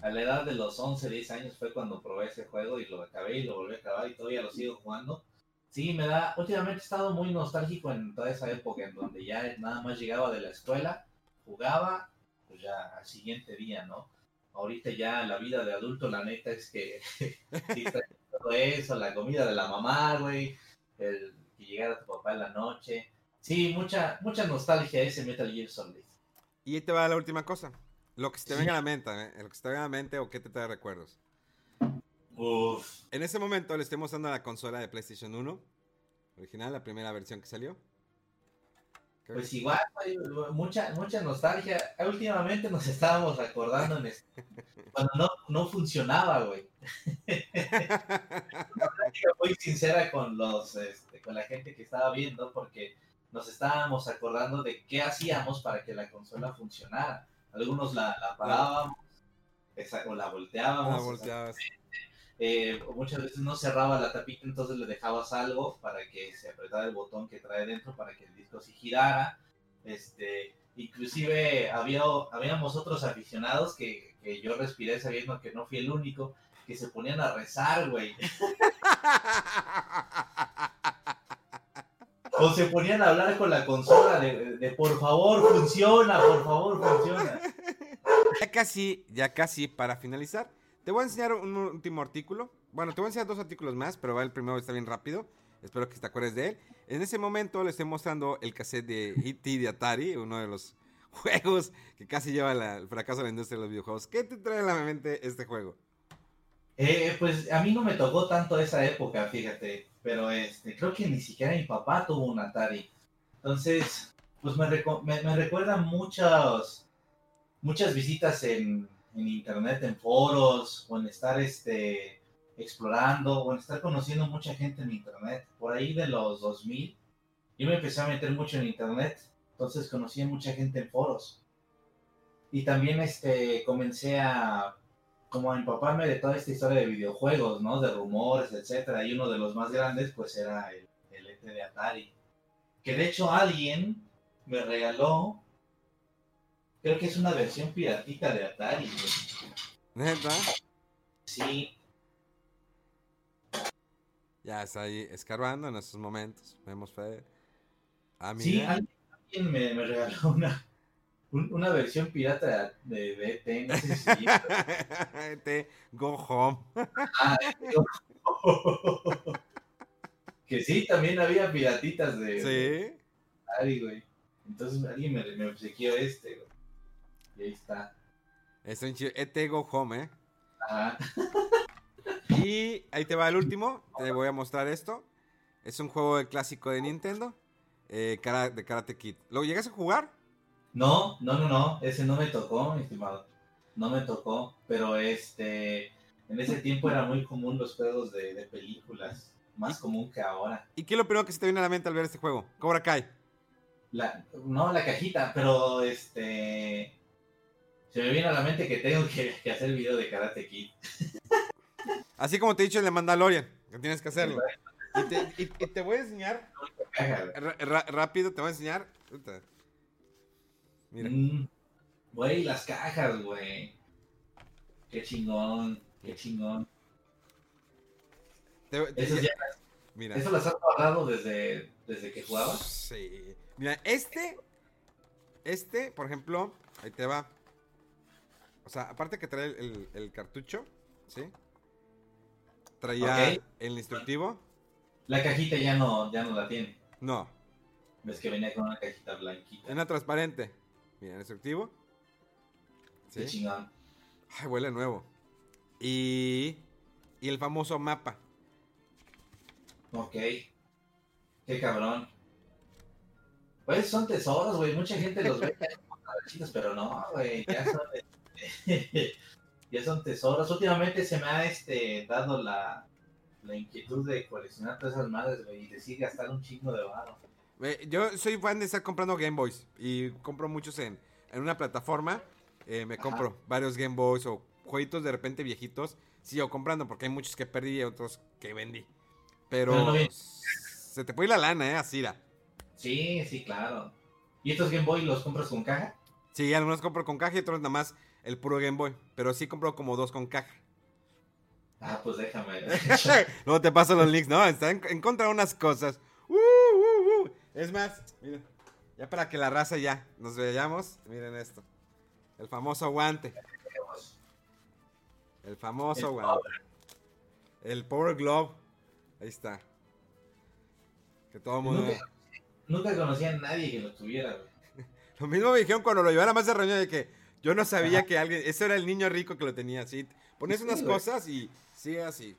[SPEAKER 2] a la edad de los 11, 10 años fue cuando probé ese juego y lo acabé y lo volví a acabar y todavía lo sigo jugando. Sí, me da. Últimamente he estado muy nostálgico en toda esa época en donde ya nada más llegaba de la escuela, jugaba, pues ya al siguiente día, ¿no? Ahorita ya la vida de adulto, la neta es que todo eso, la comida de la mamá, güey, el que llegara tu papá en la noche. Sí, mucha, mucha nostalgia ese Metal Gear Solid.
[SPEAKER 1] Y ahí te va la última cosa. Lo que se te venga a la mente, ¿eh? Lo que se te venga a la mente o qué te trae recuerdos.
[SPEAKER 2] Uf.
[SPEAKER 1] En ese momento le estoy mostrando la consola de PlayStation 1, original, la primera versión que salió.
[SPEAKER 2] Pues igual, mucha, mucha nostalgia. Últimamente nos estábamos acordando en este- cuando no, no funcionaba, güey. Muy sincera con los, este, con la gente que estaba viendo, porque nos estábamos acordando de qué hacíamos para que la consola funcionara. Algunos la, la parábamos, esa- o la volteábamos. Sea,
[SPEAKER 1] volteabas.
[SPEAKER 2] eh, muchas veces no cerraba la tapita, entonces le dejabas algo para que se apretara el botón que trae dentro para que el disco sí girara. Este, inclusive había, habíamos otros aficionados que, que yo respiré sabiendo que no fui el único, que se ponían a rezar, güey. O se ponían a hablar con la consola de, por favor, funciona, por favor, funciona.
[SPEAKER 1] Ya casi, ya casi para finalizar, te voy a enseñar un último artículo. Bueno, te voy a enseñar dos artículos más, pero va el primero está bien rápido. Espero que te acuerdes de él. En ese momento le estoy mostrando el cassette de E.T. de Atari, uno de los juegos que casi lleva el fracaso de la industria de los videojuegos. ¿Qué te trae a la mente este juego?
[SPEAKER 2] Eh, pues a mí no me tocó tanto esa época, fíjate, pero este, creo que ni siquiera mi papá tuvo un Atari. Entonces, pues me, reco- me, me recuerda muchas, muchas visitas en, en internet, en foros, o en estar este, explorando, o en estar conociendo mucha gente en internet. Por ahí de los 2000, yo me empecé a meter mucho en internet, entonces conocí a mucha gente en foros. Y también este, comencé a como a empaparme de toda esta historia de videojuegos, ¿no? De rumores, etcétera. Y uno de los más grandes, pues, era el, el ET de Atari. Que de hecho alguien me regaló, creo que es una versión piratita de Atari.
[SPEAKER 1] ¿Neta?
[SPEAKER 2] Sí,
[SPEAKER 1] Ya está ahí escarbando en estos momentos. Vemos Fede. Ah,
[SPEAKER 2] sí, alguien me, me regaló una, un- una versión pirata de, de ET. No sé si...
[SPEAKER 1] Go home.
[SPEAKER 2] Ah, que sí, también había piratitas de, de
[SPEAKER 1] Sí.
[SPEAKER 2] Güey. Entonces alguien me, me obsequió este, güey. Y ahí está.
[SPEAKER 1] Está bien chido. ET go home, ¿eh?
[SPEAKER 2] Ajá.
[SPEAKER 1] Y ahí te va el último. Te voy a mostrar esto. Es un juego de clásico de Nintendo. eh, de Karate Kid. ¿Lo llegas a jugar?
[SPEAKER 2] No, no, no, no. Ese no me tocó, mi estimado. No me tocó. Pero este. En ese tiempo era muy común los juegos de, de películas. Más común que ahora.
[SPEAKER 1] ¿Y qué es lo primero que se te viene a la mente al ver este juego? Cobra Kai.
[SPEAKER 2] La, no, la cajita, pero este. Se me viene a la mente que tengo que, que hacer video de Karate Kid.
[SPEAKER 1] Así como te he dicho el de Mandalorian, que tienes que hacerlo. Y te, y- y te voy a enseñar, rápido, te voy a enseñar. Mira,
[SPEAKER 2] Mm, Güey, las cajas, güey. Qué chingón, qué chingón.
[SPEAKER 1] te-
[SPEAKER 2] ya,
[SPEAKER 1] mira.
[SPEAKER 2] eso las has guardado desde, desde que jugabas.
[SPEAKER 1] Sí. Mira, este, este, por ejemplo, ahí te va. O sea, aparte que trae el, el- el cartucho, ¿sí? Traía el instructivo.
[SPEAKER 2] La cajita ya no, ya no la tiene.
[SPEAKER 1] No,
[SPEAKER 2] Ves que venía con una cajita blanquita.
[SPEAKER 1] una transparente. Mira, el instructivo.
[SPEAKER 2] Qué
[SPEAKER 1] ¿Sí?
[SPEAKER 2] chingón.
[SPEAKER 1] Ay, huele nuevo. Y, y el famoso mapa.
[SPEAKER 2] Ok. Qué cabrón. Pues son tesoros, güey. Mucha gente los ve pero no, güey. Ya son, este, ya son tesoros. Últimamente se me ha este, dado la, la inquietud de coleccionar todas esas madres, güey. Y decir gastar un chingo de barro.
[SPEAKER 1] Eh, Yo soy fan de estar comprando Game Boys y compro muchos en, en una plataforma. eh, me
[SPEAKER 2] Ajá.
[SPEAKER 1] compro varios Game Boys o jueguitos de repente viejitos. Sigo comprando porque hay muchos que perdí y otros que vendí. Pero
[SPEAKER 2] no vi-
[SPEAKER 1] se te puede ir la lana, ¿eh? Así da.
[SPEAKER 2] Sí, sí, claro. ¿Y estos Game Boy los compras con caja?
[SPEAKER 1] Sí, algunos compro con caja y otros nada más el puro Game Boy. Pero sí compro como dos con caja.
[SPEAKER 2] Ah, pues déjame.
[SPEAKER 1] Luego te paso los links, ¿no? Está en, en contra de unas cosas. Es más, miren, ya para que la raza ya nos veamos, miren esto. El famoso guante. El famoso
[SPEAKER 2] El
[SPEAKER 1] guante. El Power Glove. Ahí está. Que todo mundo...
[SPEAKER 2] Nunca, nunca conocí a nadie que lo tuviera, güey.
[SPEAKER 1] Lo mismo me dijeron cuando lo llevara más de reunión de que yo no sabía que alguien... Ese era el niño rico que lo tenía así. Pones
[SPEAKER 2] Sí,
[SPEAKER 1] unas
[SPEAKER 2] güey.
[SPEAKER 1] cosas y sigue así.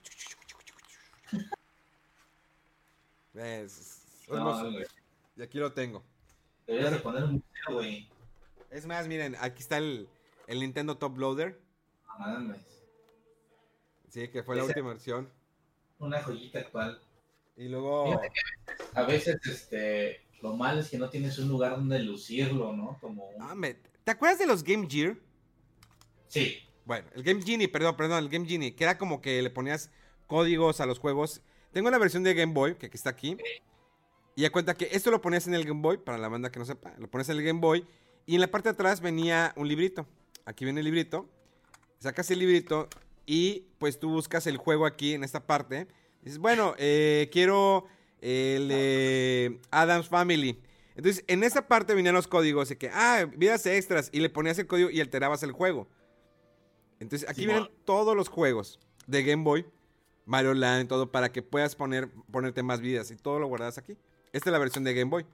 [SPEAKER 1] ¿Ves?
[SPEAKER 2] No.
[SPEAKER 1] Y aquí lo tengo.
[SPEAKER 2] Deberías de poner un museo, güey.
[SPEAKER 1] Es más, miren, aquí está el, el Nintendo Top Loader.
[SPEAKER 2] No mames.
[SPEAKER 1] Sí, que fue la última versión.
[SPEAKER 2] Una joyita actual.
[SPEAKER 1] Y luego...
[SPEAKER 2] Fíjate A veces, este, lo malo es que no tienes un lugar donde lucirlo, ¿no? Como un...
[SPEAKER 1] Ah, me- ¿Te acuerdas de los Game Gear?
[SPEAKER 2] Sí,
[SPEAKER 1] Bueno, el Game Genie, perdón, perdón, el Game Genie, que era como que le ponías códigos a los juegos. Tengo la versión de Game Boy, que aquí está aquí. Y ya cuenta que esto lo ponías en el Game Boy, para la banda que no sepa, lo pones en el Game Boy. Y en la parte de atrás venía un librito. Aquí viene el librito. Sacas el librito y pues tú buscas el juego aquí en esta parte. Dices, bueno, eh, quiero el Adams Family. Entonces, en esa parte venían los códigos de que, ah, vidas extras. Y le ponías el código y alterabas el juego. Entonces, aquí vienen todos los juegos de Game Boy, Mario Land, todo, para que puedas poner, ponerte más vidas. Y todo lo guardas aquí. Esta es la versión de Game Boy.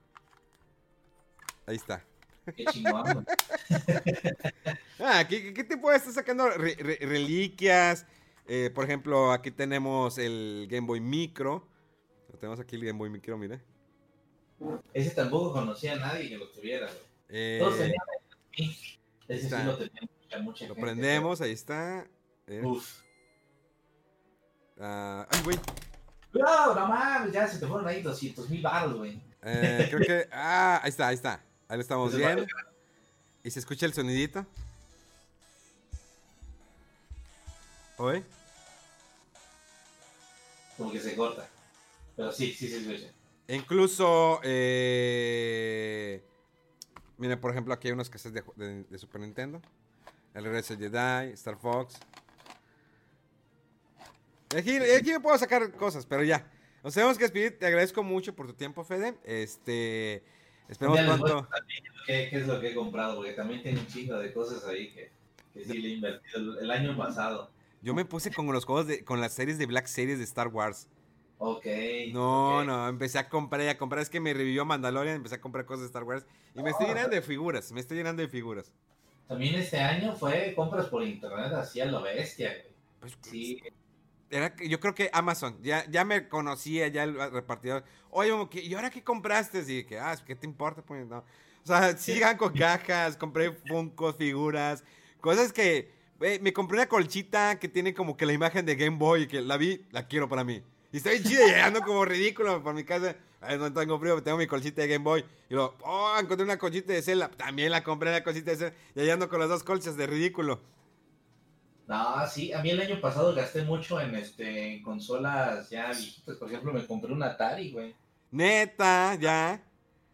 [SPEAKER 1] Ahí está.
[SPEAKER 2] qué chingón.
[SPEAKER 1] Ah, ¿qué, qué tipo estás sacando? Re- re- reliquias. Eh, por ejemplo, aquí tenemos el Game Boy Micro. Lo tenemos aquí el Game Boy Micro, mire.
[SPEAKER 2] Ese tampoco conocía a nadie que lo tuviera.
[SPEAKER 1] Eh,
[SPEAKER 2] Todos tenían el Ese
[SPEAKER 1] está.
[SPEAKER 2] sí lo tenía mucha, mucha
[SPEAKER 1] lo
[SPEAKER 2] gente,
[SPEAKER 1] prendemos, ahí está. Eh.
[SPEAKER 2] Uf.
[SPEAKER 1] ah, ay, güey.
[SPEAKER 2] No, no mames, ya se te fueron ahí 200 mil baros, güey.
[SPEAKER 1] Eh, creo que. Ah, ahí está, ahí está. Ahí lo estamos.
[SPEAKER 2] Mario
[SPEAKER 1] Y se escucha el sonidito. ¿Oye?
[SPEAKER 2] Como que se corta. Pero sí, sí se escucha.
[SPEAKER 1] Incluso, eh, mira, por ejemplo, aquí hay unos cassettes de, de- de Super Nintendo. El Regreso de Jedi, Star Fox. Aquí, me puedo sacar cosas, pero ya. Nos tenemos que despedir. Te agradezco mucho por tu tiempo, Fede. Este, esperemos pronto.
[SPEAKER 2] ¿Qué, qué es lo que he comprado? Porque también tiene un chingo de cosas ahí que, que sí le he invertido el, el año pasado.
[SPEAKER 1] Yo me puse con los juegos de, con las series de Black Series de Star Wars.
[SPEAKER 2] Ok.
[SPEAKER 1] No, no, empecé a comprar y a comprar. Es que me revivió Mandalorian, empecé a comprar cosas de Star Wars. Y me estoy llenando de figuras, me estoy llenando de figuras.
[SPEAKER 2] También este año fue compras por internet así a lo bestia, güey.
[SPEAKER 1] Pues,
[SPEAKER 2] Sí,
[SPEAKER 1] Era, yo creo que Amazon, ya, ya me conocía ya el repartidor. Oye, ¿y ahora qué compraste? Y que, ah, ¿qué te importa? Pues no. O sea, sigan con cajas, compré Funko, figuras, cosas que, me compré una colchita que tiene como que la imagen de Game Boy, que la vi, la quiero para mí. Y está bien chida, llegando como ridículo por mi casa. Ay, no tengo frío, tengo mi colchita de Game Boy. Y luego, oh, encontré una colchita de Zelda. También la compré la colchita de Zelda. Y ahí ando con las dos colchas de ridículo.
[SPEAKER 2] No, sí, a mí el año pasado gasté mucho en este en consolas ya viejitas. Por ejemplo, me compré un Atari, güey.
[SPEAKER 1] Neta, ya.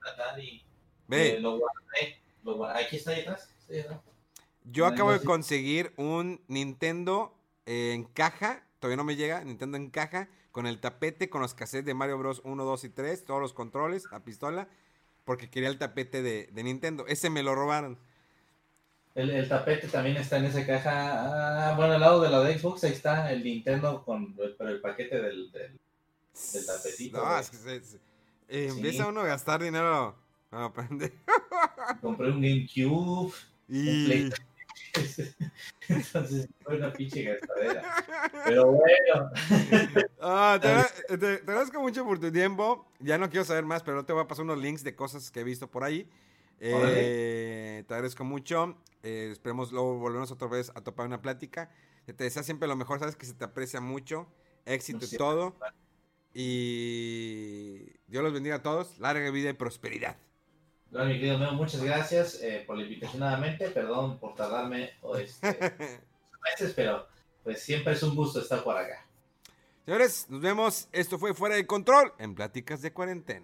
[SPEAKER 2] Atari.
[SPEAKER 1] Ve.
[SPEAKER 2] Eh, lo guardé. Lo guardé. Aquí está. Sí, ¿no?
[SPEAKER 1] Yo acabo de
[SPEAKER 2] sí.
[SPEAKER 1] conseguir un Nintendo eh, en caja, todavía no me llega, Nintendo en caja, con el tapete, con los cassettes de Mario Bros. 1, 2 y 3, todos los controles, la pistola, porque quería el tapete de, de Nintendo. Ese me lo robaron.
[SPEAKER 2] El, el tapete también está en esa caja. Ah, bueno, al lado de la de Xbox ahí está el Nintendo con pero el paquete del, del- Del tapetito,
[SPEAKER 1] No,
[SPEAKER 2] güey.
[SPEAKER 1] es que se- se- eh,
[SPEAKER 2] Sí.
[SPEAKER 1] empieza uno a gastar dinero a aprender.
[SPEAKER 2] compré un GameCube.
[SPEAKER 1] Y...
[SPEAKER 2] Play. Entonces fue una pinche gastadera. Pero bueno,
[SPEAKER 1] Ah, te, agra- te- te agradezco mucho por tu tiempo. Ya no quiero saber más, pero te voy a pasar unos links de cosas que he visto por ahí. Eh, te agradezco mucho. Eh, esperemos luego volvernos otra vez a topar una plática. Te desea siempre lo mejor, sabes que se te aprecia mucho. Éxito y todo. Y Dios los bendiga a todos. Larga vida y prosperidad.
[SPEAKER 2] bueno, mi querido Memo, muchas gracias eh, por la invitación nuevamente. Perdón por tardarme o este, meses, pero pues siempre es un gusto estar por acá.
[SPEAKER 1] Señores, nos vemos. Esto fue Fuera de Control en Pláticas de Cuarentena.